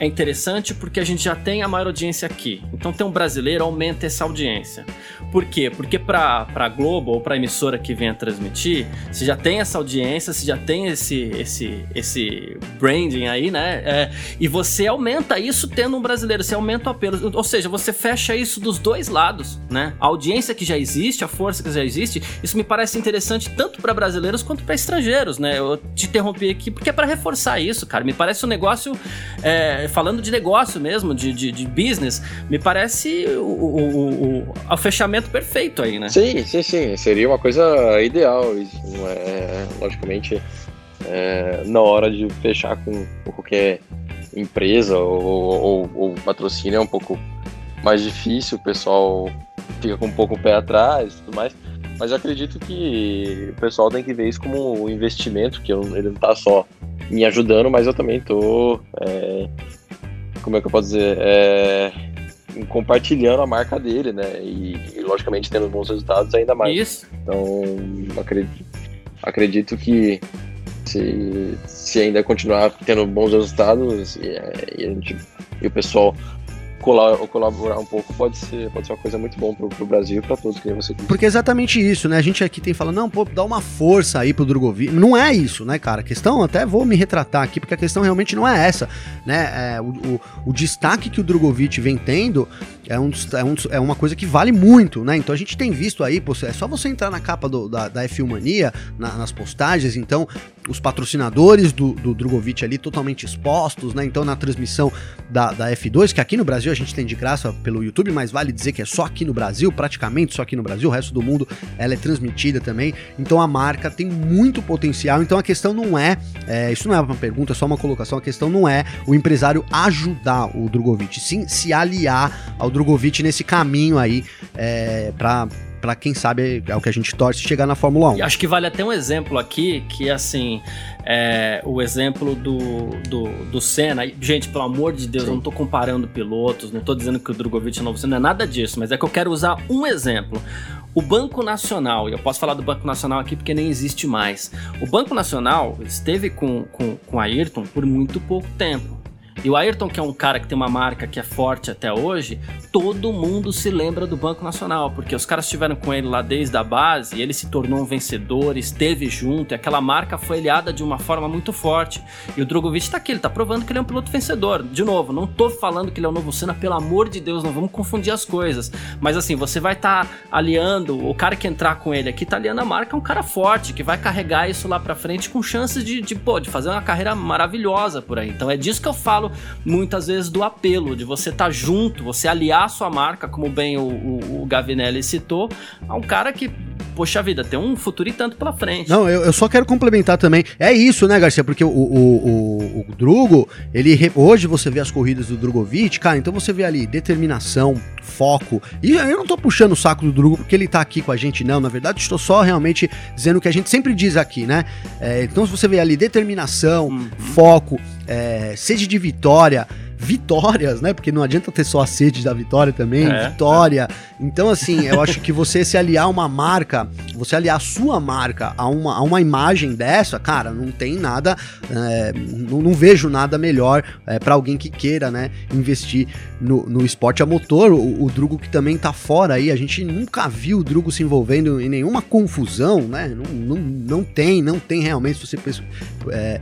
é interessante porque a gente já tem a maior audiência aqui. Então ter um brasileiro aumenta essa audiência. Por quê? Porque para a Globo ou para a emissora que venha transmitir, se já tem essa audiência, se já tem esse esse esse branding aí, né? É, e você aumenta isso tendo um brasileiro, você aumenta o apelo. Ou seja, você fecha isso dos dois lados, né? A audiência que já existe, a força que já existe, isso me parece interessante tanto para brasileiros quanto para estrangeiros, né? Eu te interrompi aqui porque é para reforçar isso, cara. Me parece um negócio é, falando de negócio mesmo, de, de, de business, me parece o, o, o, o, fechamento perfeito aí, né? Sim, sim, sim. Seria uma coisa ideal. É, logicamente, é, na hora de fechar com, qualquer empresa ou, ou, ou, patrocínio é um pouco mais difícil, o pessoal fica com um pouco o pé atrás e tudo mais. Mas eu acredito que o pessoal tem que ver isso como um investimento, que ele não está só me ajudando, mas eu também estou é, como é que eu posso dizer? É, compartilhando a marca dele, né? E, e, logicamente tendo bons resultados ainda mais. Isso. Então, acredito, acredito que se, se ainda continuar tendo bons resultados e, e, gente, e o pessoal colaborar um pouco pode ser, pode ser uma coisa muito bom pro, pro Brasil e pra todos que você. Porque é exatamente isso, né? A gente aqui tem falado, não, pô, dá uma força aí pro Drogovic. Não é isso, né, cara? A questão, até vou me retratar aqui, porque a questão realmente não é essa, né? É, o, o, o, destaque que o Drogovic vem tendo é, um, é, um, é uma coisa que vale muito, né? Então a gente tem visto aí, pô, é só você entrar na capa do, da, da F1 Mania, na, nas postagens, então os patrocinadores do, do Drogovic ali totalmente expostos, né? Então na transmissão da, da F2, que aqui no Brasil a gente tem de graça pelo YouTube, mas vale dizer que é só aqui no Brasil, praticamente só aqui no Brasil, o resto do mundo ela é transmitida também. Então a marca tem muito potencial. Então a questão não é, é isso não é uma pergunta, é só uma colocação. A questão não é o empresário ajudar o Drogovic, sim se aliar ao Drogovic nesse caminho aí é, para para quem sabe é o que a gente torce chegar na Fórmula 1. E acho que vale até um exemplo aqui, que assim, é, o exemplo do, do, do Senna. Gente, pelo amor de Deus, Sim. eu não tô comparando pilotos, não tô dizendo que o Drogovic é novo, não é nada disso, mas é que eu quero usar um exemplo. O Banco Nacional, e eu posso falar do Banco Nacional aqui porque nem existe mais. O Banco Nacional esteve com, com, com Ayrton por muito pouco tempo. E o Ayrton, que é um cara que tem uma marca que é forte até hoje, todo mundo se lembra do Banco Nacional, porque os caras estiveram com ele lá desde a base, ele se tornou um vencedor, esteve junto, e aquela marca foi aliada de uma forma muito forte. E o Drogovic tá aqui, ele tá provando que ele é um piloto vencedor. De novo, não tô falando que ele é o novo Senna, pelo amor de Deus, não vamos confundir as coisas. Mas assim, você vai estar tá aliando, o cara que entrar com ele aqui tá aliando a marca, é um cara forte, que vai carregar isso lá pra frente com chances de, de, pô, de fazer uma carreira maravilhosa por aí. Então é disso que eu falo muitas vezes do apelo, de você estar tá junto, você aliar a sua marca, como bem o, o, o Gavinelli citou, a um cara que poxa vida, tem um futuro e tanto pela frente. Não, eu, eu só quero complementar também. É isso, né, Garcia? Porque o, o, o, o Drugo, ele hoje você vê as corridas do Drogovic, cara, então você vê ali determinação, foco. E eu não tô puxando o saco do Drugo porque ele tá aqui com a gente, não. Na verdade, estou só realmente dizendo o que a gente sempre diz aqui, né? É, então, se você vê ali determinação, uhum. foco, é, sede de vitória, vitórias, né? Porque não adianta ter só a sede da vitória também, é. vitória. Então, assim, eu acho que você se aliar uma marca, você aliar a sua marca a uma, a uma imagem dessa, cara, não tem nada, é, não, não, vejo nada melhor é, para alguém que queira, né, investir no, no esporte a motor. O, o, Drugo que também tá fora aí, a gente nunca viu o Drugo se envolvendo em nenhuma confusão, né? Não, não, não tem, não tem realmente, se você é,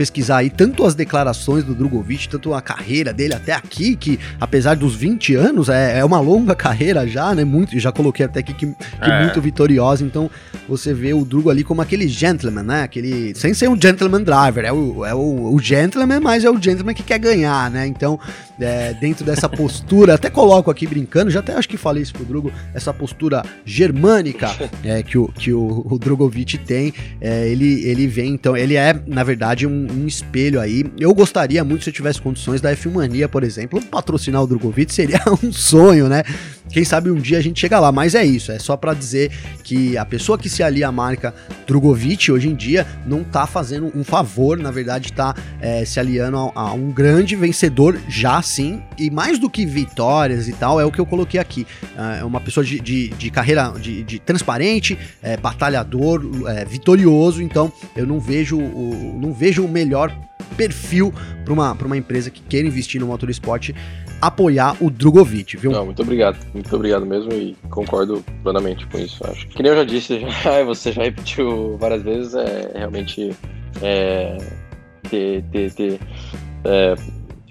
pesquisar aí tanto as declarações do Drogovic, tanto a carreira dele até aqui, que apesar dos 20 anos, é, é uma longa carreira já, né? Muito, já coloquei até aqui que, que é. muito vitoriosa. Então você vê o Drugo ali como aquele gentleman, né? Aquele. Sem ser um gentleman driver, é o, é o, o gentleman, mas é o gentleman que quer ganhar, né? Então, é, dentro dessa postura, até coloco aqui brincando, já até acho que falei isso pro Drugo, essa postura germânica é, que, o, que o, o Drogovic tem, é, ele, ele vem, então, ele é, na verdade, um, um, espelho aí. Eu gostaria muito, se eu tivesse condições da F1 Mania, por exemplo, patrocinar o Drogovic seria um sonho, né? Quem sabe um dia a gente chega lá, mas é isso, é só para dizer que a pessoa que se alia à marca Drogovic hoje em dia não tá fazendo um favor, na verdade tá é, se aliando a, a, um grande vencedor já sim, e mais do que vitórias e tal, é o que eu coloquei aqui, é uma pessoa de, de, de carreira de, de transparente, é, batalhador, é, vitorioso, então eu não vejo não vejo melhor perfil para uma, uma empresa que queira investir no motorsport apoiar o Drogovic, viu? Não, muito obrigado, muito obrigado mesmo e concordo plenamente com isso. Acho que nem eu já disse, já, você já repetiu várias vezes, é realmente é, ter, ter, ter é,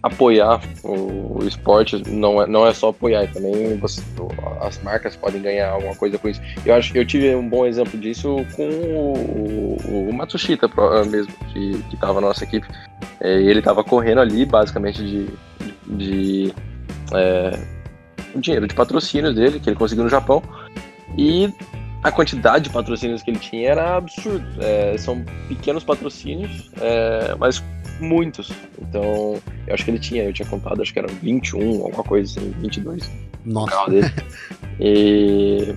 apoiar o, esporte não é, não é só apoiar, também você, as marcas podem ganhar alguma coisa com isso. Eu acho que eu tive um bom exemplo disso com o, o, o Matsushita mesmo, que estava na nossa equipe. É, ele estava correndo ali basicamente de, de é, dinheiro de patrocínio dele, que ele conseguiu no Japão. E a quantidade de patrocínios que ele tinha era absurdo. É, são pequenos patrocínios, é, mas muitos. Então, eu acho que ele tinha, eu tinha contado, acho que eram 21, alguma coisa assim, 22. Nossa. Dele. E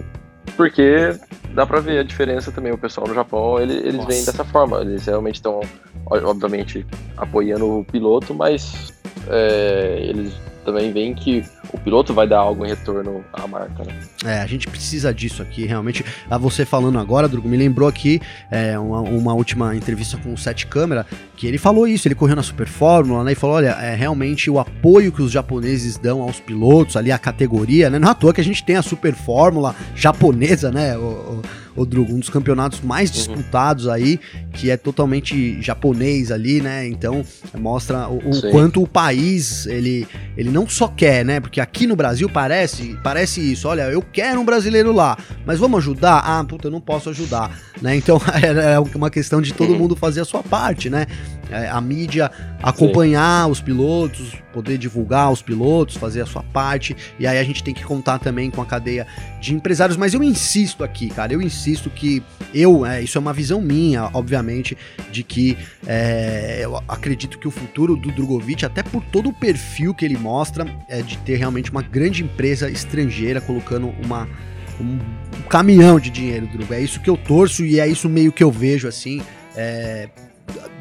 porque dá pra ver a diferença também. O pessoal no Japão, ele, eles vêm dessa forma. Eles realmente estão, obviamente, apoiando o piloto, mas é, eles também veem que o piloto vai dar algo em retorno à marca, né? É, a gente precisa disso aqui, realmente. A você falando agora, Drugo, me lembrou aqui é, uma, uma, última entrevista com o Sete Câmara, que ele falou isso, ele correu na Super Fórmula, né? E falou: olha, é realmente o apoio que os japoneses dão aos pilotos, ali a categoria, né? Não é à toa que a gente tem a Super Fórmula japonesa, né? O, o Drugo, um dos campeonatos mais uhum. disputados aí, que é totalmente japonês ali, né? Então mostra o, o quanto o país ele, ele não só quer, né? Porque aqui no Brasil parece parece isso. Olha, eu quero um brasileiro lá, mas vamos ajudar? Ah, puta, eu não posso ajudar, né? Então é uma questão de todo mundo fazer a sua parte, né? É, a mídia acompanhar Sim. os pilotos, poder divulgar os pilotos, fazer a sua parte. E aí a gente tem que contar também com a cadeia de empresários. Mas eu insisto aqui, cara, eu insisto que eu, é, isso é uma visão minha, obviamente, de que é, eu acredito que o futuro do Drogovic, até por todo o perfil que ele mostra, é de ter realmente uma grande empresa estrangeira colocando uma um, caminhão de dinheiro, Drugo. É isso que eu torço e é isso meio que eu vejo assim. É,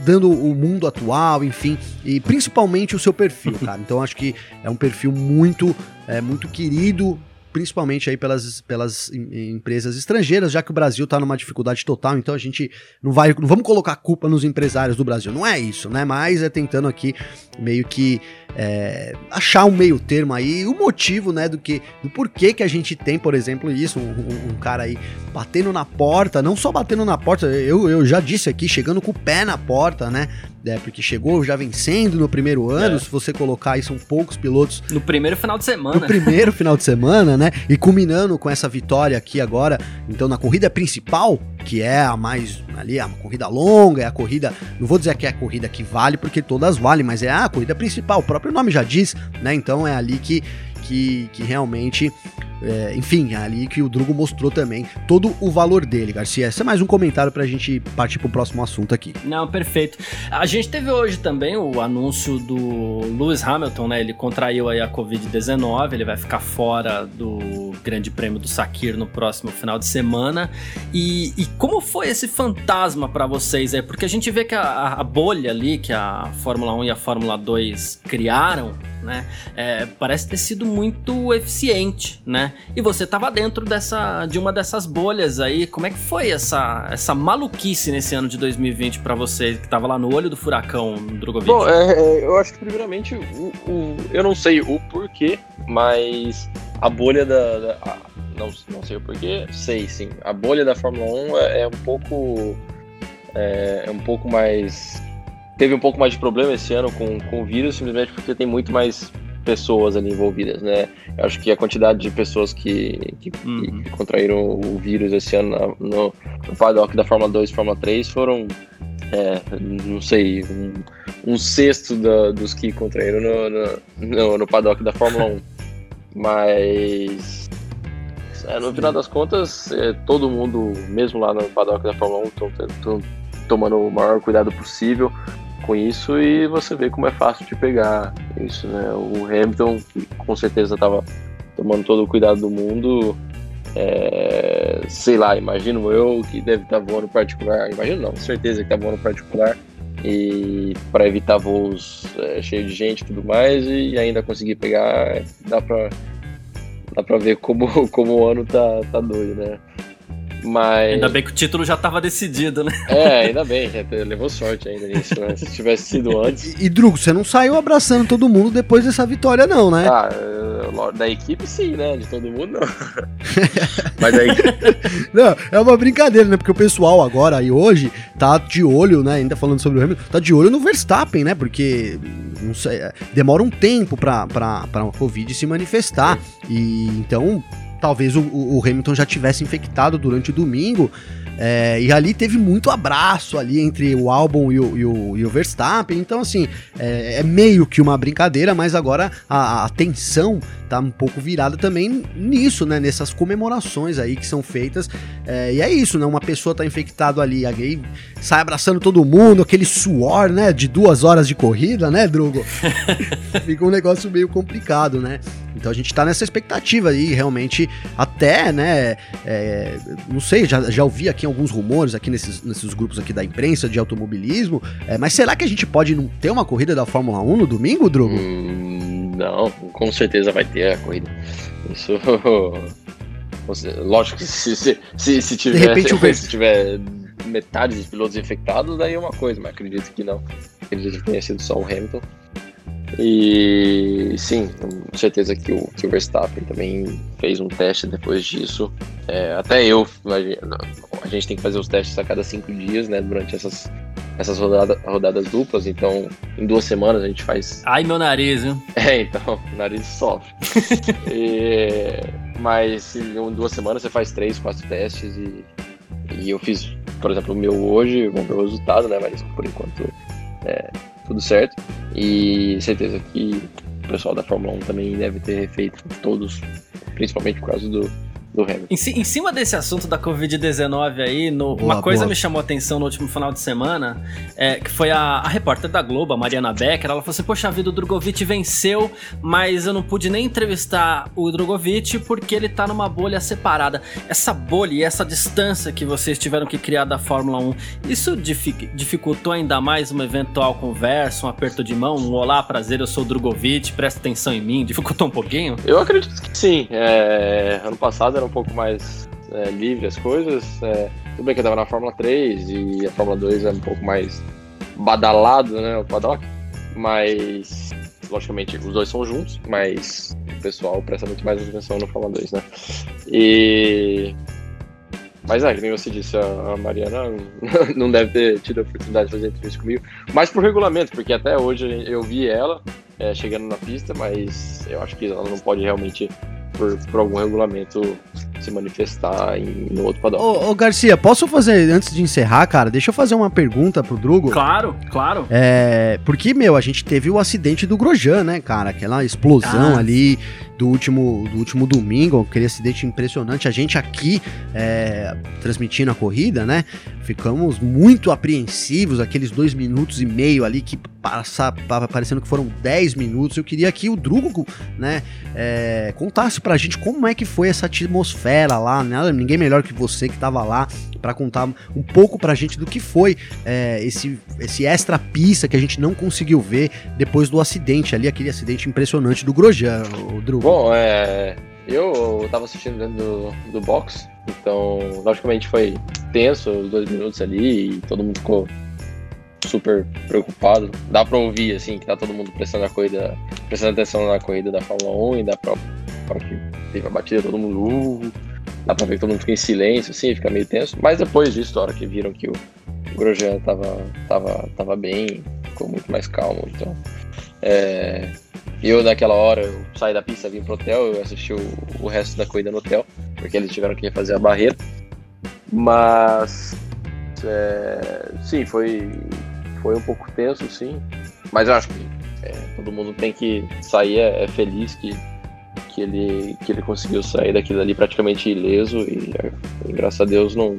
dando o mundo atual, enfim, e principalmente o seu perfil, cara. Então acho que é um perfil muito, é, muito querido principalmente aí pelas, pelas empresas estrangeiras, já que o Brasil está numa dificuldade total, então a gente não vai, não vamos colocar culpa nos empresários do Brasil, não é isso, né? Mas é tentando aqui meio que é, achar um meio termo aí, o motivo, né, do que, do porquê que a gente tem, por exemplo, isso, um, um, um, cara aí batendo na porta, não só batendo na porta, eu, eu já disse aqui, chegando com o pé na porta, né, é, porque chegou já vencendo no primeiro ano, é. se você colocar aí, são poucos pilotos. No primeiro final de semana. No primeiro final de semana, né, e culminando com essa vitória aqui agora, então na corrida principal, que é a mais ali, é uma corrida longa, é a corrida, não vou dizer que é a corrida que vale, porque todas valem, mas é a corrida principal, o próprio nome já diz, né? Então é ali que, que, que realmente é, enfim, ali que o Drugo mostrou também todo o valor dele, Garcia. Esse é mais um comentário pra gente partir pro próximo assunto aqui. Não, perfeito. A gente teve hoje também o anúncio do Lewis Hamilton, né? Ele contraiu aí a Covid-19, ele vai ficar fora do Grande Prêmio do Sakir no próximo final de semana. E, e como foi esse fantasma para vocês aí? Porque a gente vê que a, a bolha ali que a Fórmula 1 e a Fórmula 2 criaram, né? É, parece ter sido muito eficiente, né? E você estava dentro dessa, de uma dessas bolhas aí. Como é que foi essa, essa maluquice nesse ano de 2020 para você que estava lá no olho do furacão, Drogovic? Bom, é, é, eu acho que primeiramente o, o, eu não sei o porquê, mas a bolha da, da a, não, não sei o porquê, sei sim. A bolha da Fórmula 1 é, é um pouco é, é um pouco mais teve um pouco mais de problema esse ano com, com o vírus, simplesmente porque tem muito mais pessoas ali envolvidas, né? Eu acho que a quantidade de pessoas que, que, uhum. que contraíram o vírus esse ano no, no paddock da Fórmula 2 e Fórmula 3 foram, é, não sei, um, um sexto da, dos que contraíram no, no, no, no paddock da Fórmula 1. Mas é, no final das contas, é, todo mundo, mesmo lá no paddock da Fórmula 1, estão tomando o maior cuidado possível. Com isso e você vê como é fácil de pegar isso, né? O Hamilton, com certeza estava tomando todo o cuidado do mundo, é, sei lá, imagino eu que deve estar tá voando particular, imagino não, certeza que está voando particular e para evitar voos é, cheios de gente e tudo mais e ainda conseguir pegar, dá para dá para ver como, como o ano tá, tá doido, né? Mas... Ainda bem que o título já estava decidido, né? É, ainda bem, levou sorte ainda nisso, né? Se tivesse sido antes. E, e Drugo, você não saiu abraçando todo mundo depois dessa vitória, não, né? Ah, da equipe sim, né? De todo mundo não. Mas aí. não, é uma brincadeira, né? Porque o pessoal agora e hoje tá de olho, né? Ainda falando sobre o Hamilton, tá de olho no Verstappen, né? Porque não sei, demora um tempo pra, pra, pra uma Covid se manifestar. E então talvez o, o Hamilton já tivesse infectado durante o domingo. É, e ali teve muito abraço ali entre o álbum e o, e o, e o Verstappen. Então, assim, é, é, meio que uma brincadeira, mas agora a, a atenção tá um pouco virada também nisso, né? Nessas comemorações aí que são feitas. É, e é isso, né? Uma pessoa tá infectada ali, a gay sai abraçando todo mundo, aquele suor, né? De duas horas de corrida, né, Drugo? Fica um negócio meio complicado, né? Então a gente tá nessa expectativa aí, realmente, até, né? É, não sei, já, já ouvi aqui alguns rumores aqui nesses, nesses grupos aqui da imprensa de automobilismo, é, mas será que a gente pode não ter uma corrida da Fórmula 1 no domingo, Drugo? Hum não, com certeza vai ter a corrida. Isso. Lógico que se, se, se, se tiver, repente, se, se tiver metade dos pilotos infectados, daí é uma coisa, mas acredito que não. Acredito que tenha sido só o Hamilton. E sim, com certeza que o, que o Verstappen também fez um teste depois disso. É, até eu, a gente tem que fazer os testes a cada cinco dias, né? Durante essas essas rodada, rodadas duplas, então em duas semanas a gente faz. Ai, meu nariz, viu? É, então, o nariz sofre. e... Mas em duas semanas você faz três, quatro testes e, e eu fiz, por exemplo, o meu hoje, vamos ver o resultado, né? Mas por enquanto é tudo certo. E certeza que o pessoal da Fórmula 1 também deve ter feito todos, principalmente por causa do, do Hamilton. Em, em, cima desse assunto da Covid-19 aí, no, boa, uma coisa boa. me chamou a atenção no último final de semana, é, que foi a, a, repórter da Globo, a Mariana Becker, ela falou assim, poxa vida, o Drogovic venceu, mas eu não pude nem entrevistar o Drogovic porque ele tá numa bolha separada. Essa bolha e essa distância que vocês tiveram que criar da Fórmula 1, isso dificultou ainda mais uma eventual conversa, um aperto de mão, um olá, prazer, eu sou o Drogovic, presta atenção em mim, dificultou um pouquinho? Eu acredito que sim. É, ano passado era um pouco mais é, livre as coisas. É, tudo bem que eu tava na Fórmula 3 e a Fórmula 2 é um pouco mais badalado, né? O paddock. Mas, logicamente, os dois são juntos, mas o pessoal presta muito mais atenção no Fórmula 2, né? E. Mas é, que nem você disse, a Mariana não deve ter tido a oportunidade de fazer entrevista comigo, mas por regulamento, porque até hoje eu vi ela é, chegando na pista, mas eu acho que ela não pode realmente por, por algum regulamento se manifestar em, no outro padrão. Ô, ô, Garcia, posso fazer, antes de encerrar, cara, deixa eu fazer uma pergunta pro Drugo? Claro, claro. É, porque, meu, a gente teve o acidente do Grosjean, né, cara? Aquela explosão ah. ali do último, do último domingo, aquele acidente impressionante. A gente aqui, é, transmitindo a corrida, né? Ficamos muito apreensivos, aqueles dois minutos e meio ali que passa, parecendo que foram dez minutos. Eu queria que o Drugo, né, é, contasse pra gente como é que foi essa atmosfera lá, né? Ninguém melhor que você que tava lá para contar um pouco pra gente do que foi é, esse, esse extra pista que a gente não conseguiu ver depois do acidente ali, aquele acidente impressionante do Grosjean, o Drugo. Bom, é, eu tava assistindo dentro do, do box, então logicamente foi tenso os dois minutos ali e todo mundo ficou super preocupado. Dá pra ouvir, assim, que tá todo mundo prestando a corrida, prestando atenção na corrida da Fórmula 1 e dá pra, pra que teve a batida, todo mundo. Uh, dá pra ver que todo mundo fica em silêncio, assim, fica meio tenso. Mas depois disso, a hora que viram que o, Grosjean tava, tava, tava bem, ficou muito mais calmo. Então, é, eu naquela hora eu saí da pista, vim pro hotel, eu assisti o, o resto da corrida no hotel, porque eles tiveram que fazer a barreira. Mas é, sim, foi, foi um pouco tenso, sim. Mas eu acho que é, todo mundo tem que sair é, é feliz que que ele, que ele conseguiu sair daquilo ali praticamente ileso e, e graças a Deus não.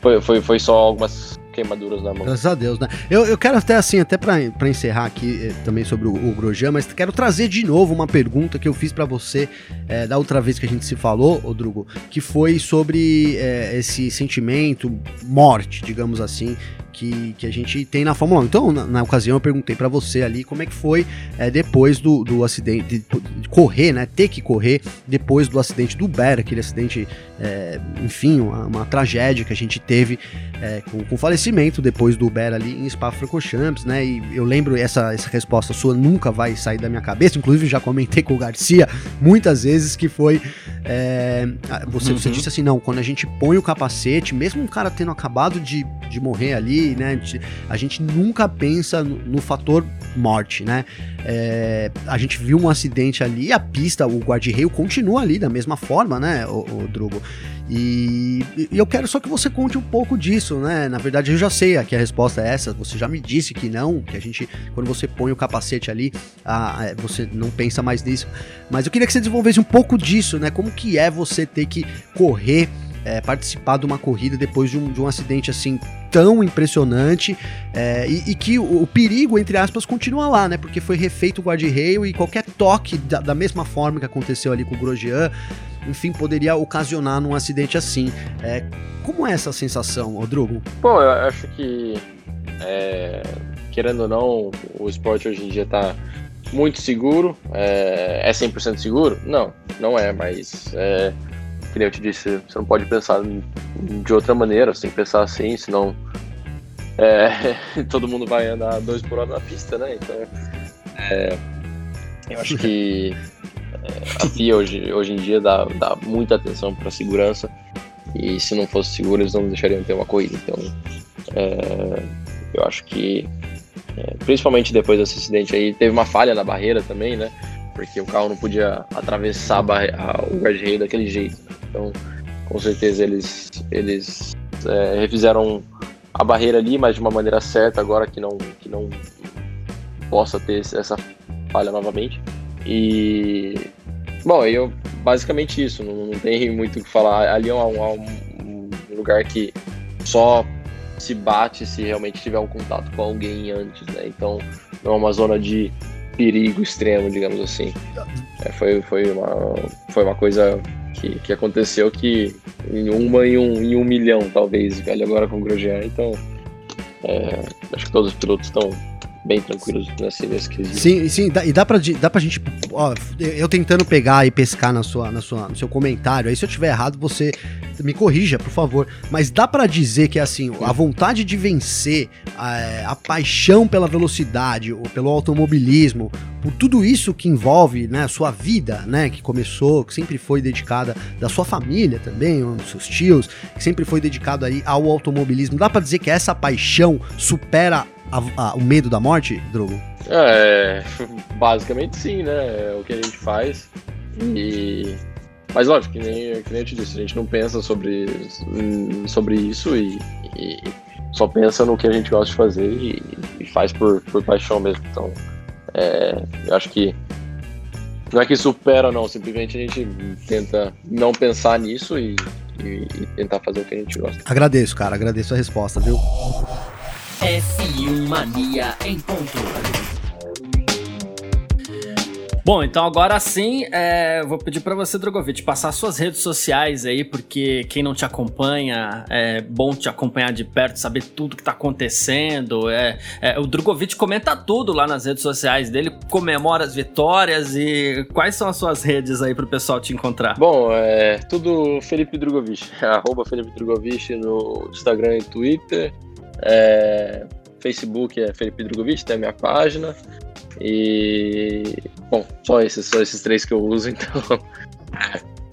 Foi, foi, foi só algumas queimaduras na mão. Graças a Deus, né? Eu, eu quero até assim, até pra encerrar aqui eh, também sobre o, o mas quero trazer de novo uma pergunta que eu fiz para você eh, da outra vez que a gente se falou, Drugo, que foi sobre eh, esse sentimento, morte, digamos assim, que, que a gente tem na Fórmula 1. Então, na, na ocasião, eu perguntei para você ali como é que foi é, depois do, do acidente, de, de, correr, né? Ter que correr depois do acidente do Ber, aquele acidente, é, enfim, uma, uma, tragédia que a gente teve é, com, falecimento depois do Ber ali em Spa-Francorchamps, né? E eu lembro, essa, essa resposta sua nunca vai sair da minha cabeça, inclusive já comentei com o Garcia muitas vezes que foi. É, você, uhum. você disse assim: não, quando a gente põe o capacete, mesmo um cara tendo acabado de, de morrer ali, né? A gente nunca pensa no, no fator morte, né? É, a gente viu um acidente ali, a pista, o guarda-reio continua ali da mesma forma, né, o, o Drogo? E, e, eu quero só que você conte um pouco disso, né? Na verdade, eu já sei que a resposta é essa. Você já me disse que não, que a gente, quando você põe o capacete ali, a, a, você não pensa mais nisso. Mas eu queria que você desenvolvesse um pouco disso, né? Como que é você ter que correr é, participar de uma corrida depois de um, de um acidente assim tão impressionante é, e, e, que o, o, perigo, entre aspas, continua lá, né? Porque foi refeito o guarda-reio e qualquer toque da, da, mesma forma que aconteceu ali com o Grosjean, enfim, poderia ocasionar num acidente assim. É, como é essa sensação, Rodrigo? Bom, eu acho que, é, querendo ou não, o esporte hoje em dia está muito seguro. É, é 100% seguro? Não, não é, mas é, que nem eu te disse, você não pode pensar de outra maneira, você tem que pensar assim, senão é, todo mundo vai andar dois por hora na pista, né? Então, é, eu acho que é, a FIA hoje, hoje em dia dá, dá muita atenção para a segurança e se não fosse seguro eles não deixariam ter uma corrida. Então, é, eu acho que, é, principalmente depois desse acidente aí, teve uma falha na barreira também, né? Porque o carro não podia atravessar o guarda-reio daquele jeito. Né? Então, com certeza eles, eles é, refizeram a barreira ali, mas de uma maneira certa agora que não, que não possa ter essa falha novamente. E bom, eu basicamente isso, não, não tem muito o que falar. Ali é um, um, um, lugar que só se bate se realmente tiver um contato com alguém antes, né? Então não é uma zona de perigo extremo, digamos assim. É, foi, foi, uma, foi uma coisa que, que aconteceu que em uma em um, em um milhão, talvez, velho, agora com o Grosjean. Então, é, acho que todos os pilotos estão bem tranquilos nesse, nesse quesito. Sim, sim, dá, e dá pra, dá pra gente. Ó, eu tentando pegar e pescar na sua, na sua, no seu comentário, aí se eu tiver errado, você me corrija, por favor. Mas dá para dizer que assim, a vontade de vencer, a, a paixão pela velocidade, ou pelo automobilismo, por tudo isso que envolve né, a sua vida, né, que começou, que sempre foi dedicada da sua família também, dos seus tios, que sempre foi dedicado aí ao automobilismo. Dá para dizer que essa paixão supera a, a, o medo da morte, Drogo? É, basicamente sim, né? É o que a gente faz. E. Mas lógico, que nem, que nem eu te disse, a gente não pensa sobre, sobre isso e, e só pensa no que a gente gosta de fazer e, e faz por, por paixão mesmo. Então, é, eu acho que não é que supera, não, simplesmente a gente tenta não pensar nisso e, e, e tentar fazer o que a gente gosta. Agradeço, cara, agradeço a resposta, viu? F1 Mania em ponto. Bom, então agora sim, é, vou pedir para você, Drogovic, passar suas redes sociais aí, porque quem não te acompanha, é bom te acompanhar de perto, saber tudo que tá acontecendo. É, é, o Drogovic comenta tudo lá nas redes sociais dele, comemora as vitórias e quais são as suas redes aí pro pessoal te encontrar? Bom, é tudo Felipe Drogovic, arroba Felipe Drogovic no Instagram e Twitter. É, Facebook é Felipe Drogovic, tem a minha página. E. Bom, só esses, só esses três que eu uso, então.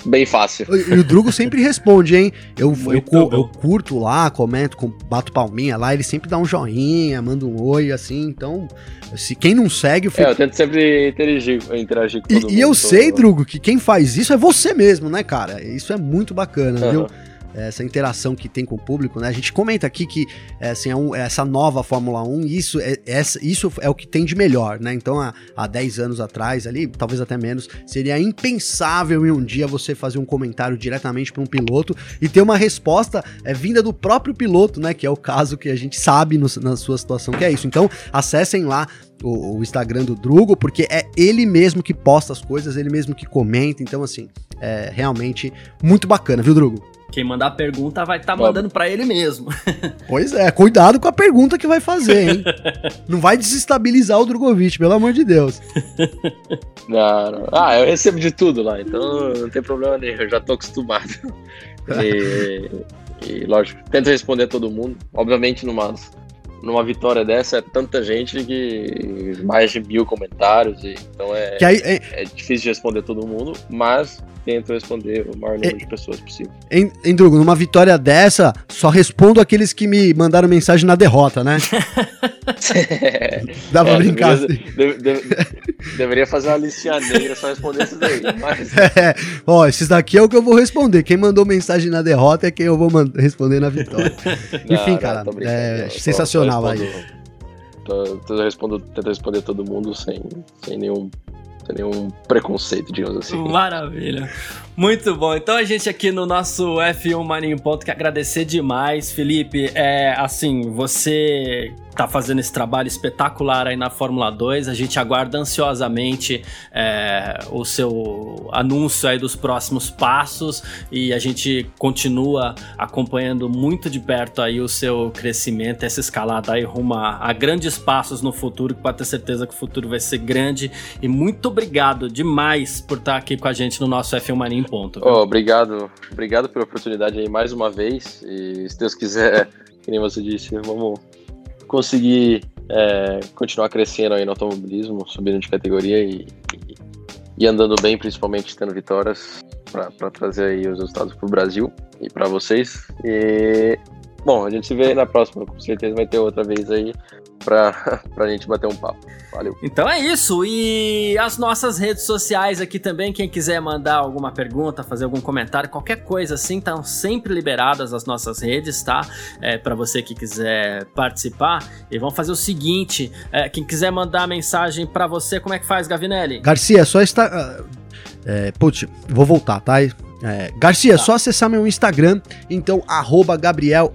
Bem fácil. E o Drugo sempre responde, hein? Eu, eu, eu, curto lá, comento, bato palminha lá, ele sempre dá um joinha, manda um oi, assim, então. Se quem não segue o Felipe... É, eu tento sempre interagir, interagir com todo e, mundo. E eu sei, Drugo, que quem faz isso é você mesmo, né, cara? Isso é muito bacana, uhum. viu? Essa interação que tem com o público, né? A gente comenta aqui que assim, é um, essa nova Fórmula 1, isso é, essa, isso é o que tem de melhor, né? Então, há, há 10 anos atrás, ali, talvez até menos, seria impensável em um dia você fazer um comentário diretamente para um piloto e ter uma resposta é, vinda do próprio piloto, né? Que é o caso que a gente sabe no, na sua situação que é isso. Então, acessem lá o, o, Instagram do Drugo, porque é ele mesmo que posta as coisas, ele mesmo que comenta. Então, assim, é realmente muito bacana, viu, Drugo? Quem mandar a pergunta vai estar tá mandando para ele mesmo. Pois é, cuidado com a pergunta que vai fazer, hein? não vai desestabilizar o Drogovic, pelo amor de Deus. Não, não. Ah, eu recebo de tudo lá, então não tem problema nenhum, eu já tô acostumado. E, e lógico, tento responder a todo mundo. Obviamente, numa, numa vitória dessa é tanta gente que mais de mil comentários, e, então é, aí, é... é difícil de responder todo mundo, mas tento responder o maior número é, de pessoas possível. Em, em Drugo, numa vitória dessa, só respondo aqueles que me mandaram mensagem na derrota, né? Dá pra é, brincar. Deveria, de, de, deveria, fazer uma listinha negra só responder esses aí. Mas... É, ó, esses daqui é o que eu vou responder. Quem mandou mensagem na derrota é quem eu vou responder na vitória. Não, Enfim, cara, é sensacional aí. Eu respondo, tento responder todo mundo sem, sem nenhum nenhum preconceito, digamos assim. Maravilha. Muito bom. Então a gente aqui no nosso F1 Mania Ponto quer agradecer demais, Felipe. É assim, você tá fazendo esse trabalho espetacular aí na Fórmula 2. A gente aguarda ansiosamente é, o seu anúncio aí dos próximos passos e a gente continua acompanhando muito de perto aí o seu crescimento, essa escalada aí rumo a, a grandes passos no futuro, que pode ter certeza que o futuro vai ser grande. E muito obrigado demais por estar aqui com a gente no nosso F1 Mania ponto. Oh, obrigado, obrigado pela oportunidade aí mais uma vez. E se Deus quiser, que nem você disse, vamos conseguir é, continuar crescendo aí no automobilismo, subindo de categoria e, e, e andando bem, principalmente tendo vitórias para trazer aí os resultados para o Brasil e para vocês. E bom, a gente se vê na próxima, com certeza vai ter outra vez aí pra, pra gente bater um papo. Valeu. Então é isso. E as nossas redes sociais aqui também, quem quiser mandar alguma pergunta, fazer algum comentário, qualquer coisa assim, estão sempre liberadas as nossas redes, tá? É, para você que quiser participar. E vamos fazer o seguinte: é, quem quiser mandar mensagem para você, como é que faz, Gavinelli? Garcia, só está. Ah, é, putz, vou voltar, tá? É, Garcia, tá. só acessar meu Instagram, então, arroba Gabriel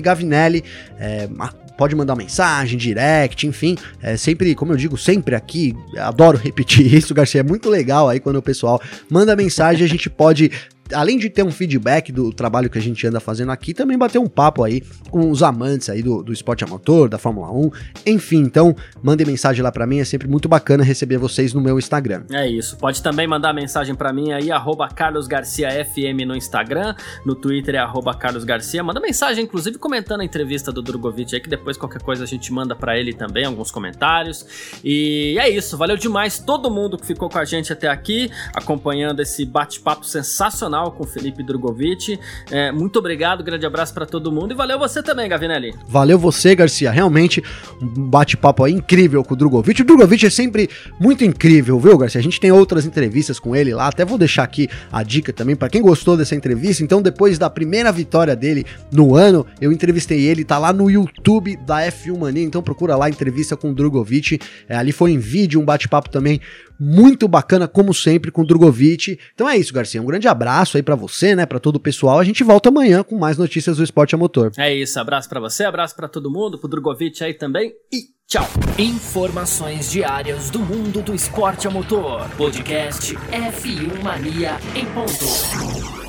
Gavinelli. É, pode mandar mensagem, direct, enfim. É sempre, como eu digo, sempre aqui, adoro repetir isso, Garcia. É muito legal aí quando o pessoal manda mensagem, a gente pode além de ter um feedback do trabalho que a gente anda fazendo aqui, também bater um papo aí com os amantes aí do, do esporte amator, da Fórmula 1, enfim, então mandem mensagem lá para mim, é sempre muito bacana receber vocês no meu Instagram. É isso, pode também mandar mensagem para mim aí, arroba Carlos Garcia FM no Instagram, no Twitter é arroba Carlos Garcia, manda mensagem, inclusive comentando a entrevista do Drogovic aí, que depois qualquer coisa a gente manda para ele também, alguns comentários, e é isso, valeu demais todo mundo que ficou com a gente até aqui, acompanhando esse bate-papo com Felipe Drogovic. É, muito obrigado, grande abraço para todo mundo e valeu você também, Gavinelli. Valeu você, Garcia. Realmente um bate-papo incrível com o Drogovic. O Drogovic é sempre muito incrível, viu, Garcia? A gente tem outras entrevistas com ele lá. Até vou deixar aqui a dica também para quem gostou dessa entrevista. Então, depois da primeira vitória dele no ano, eu entrevistei ele. Tá lá no YouTube da F1 Mania. Então, procura lá a entrevista com o Drogovic. É, ali foi em vídeo, um bate-papo também muito bacana, como sempre, com o Drogovic. Então é isso, Garcia. Um grande abraço aí para você, né? Para todo o pessoal. A gente volta amanhã com mais notícias do esporte a motor. É isso. Abraço para você, abraço para todo mundo, pro Drogovic aí também e tchau. Informações diárias do mundo do esporte a motor. Podcast F1 Mania em ponto.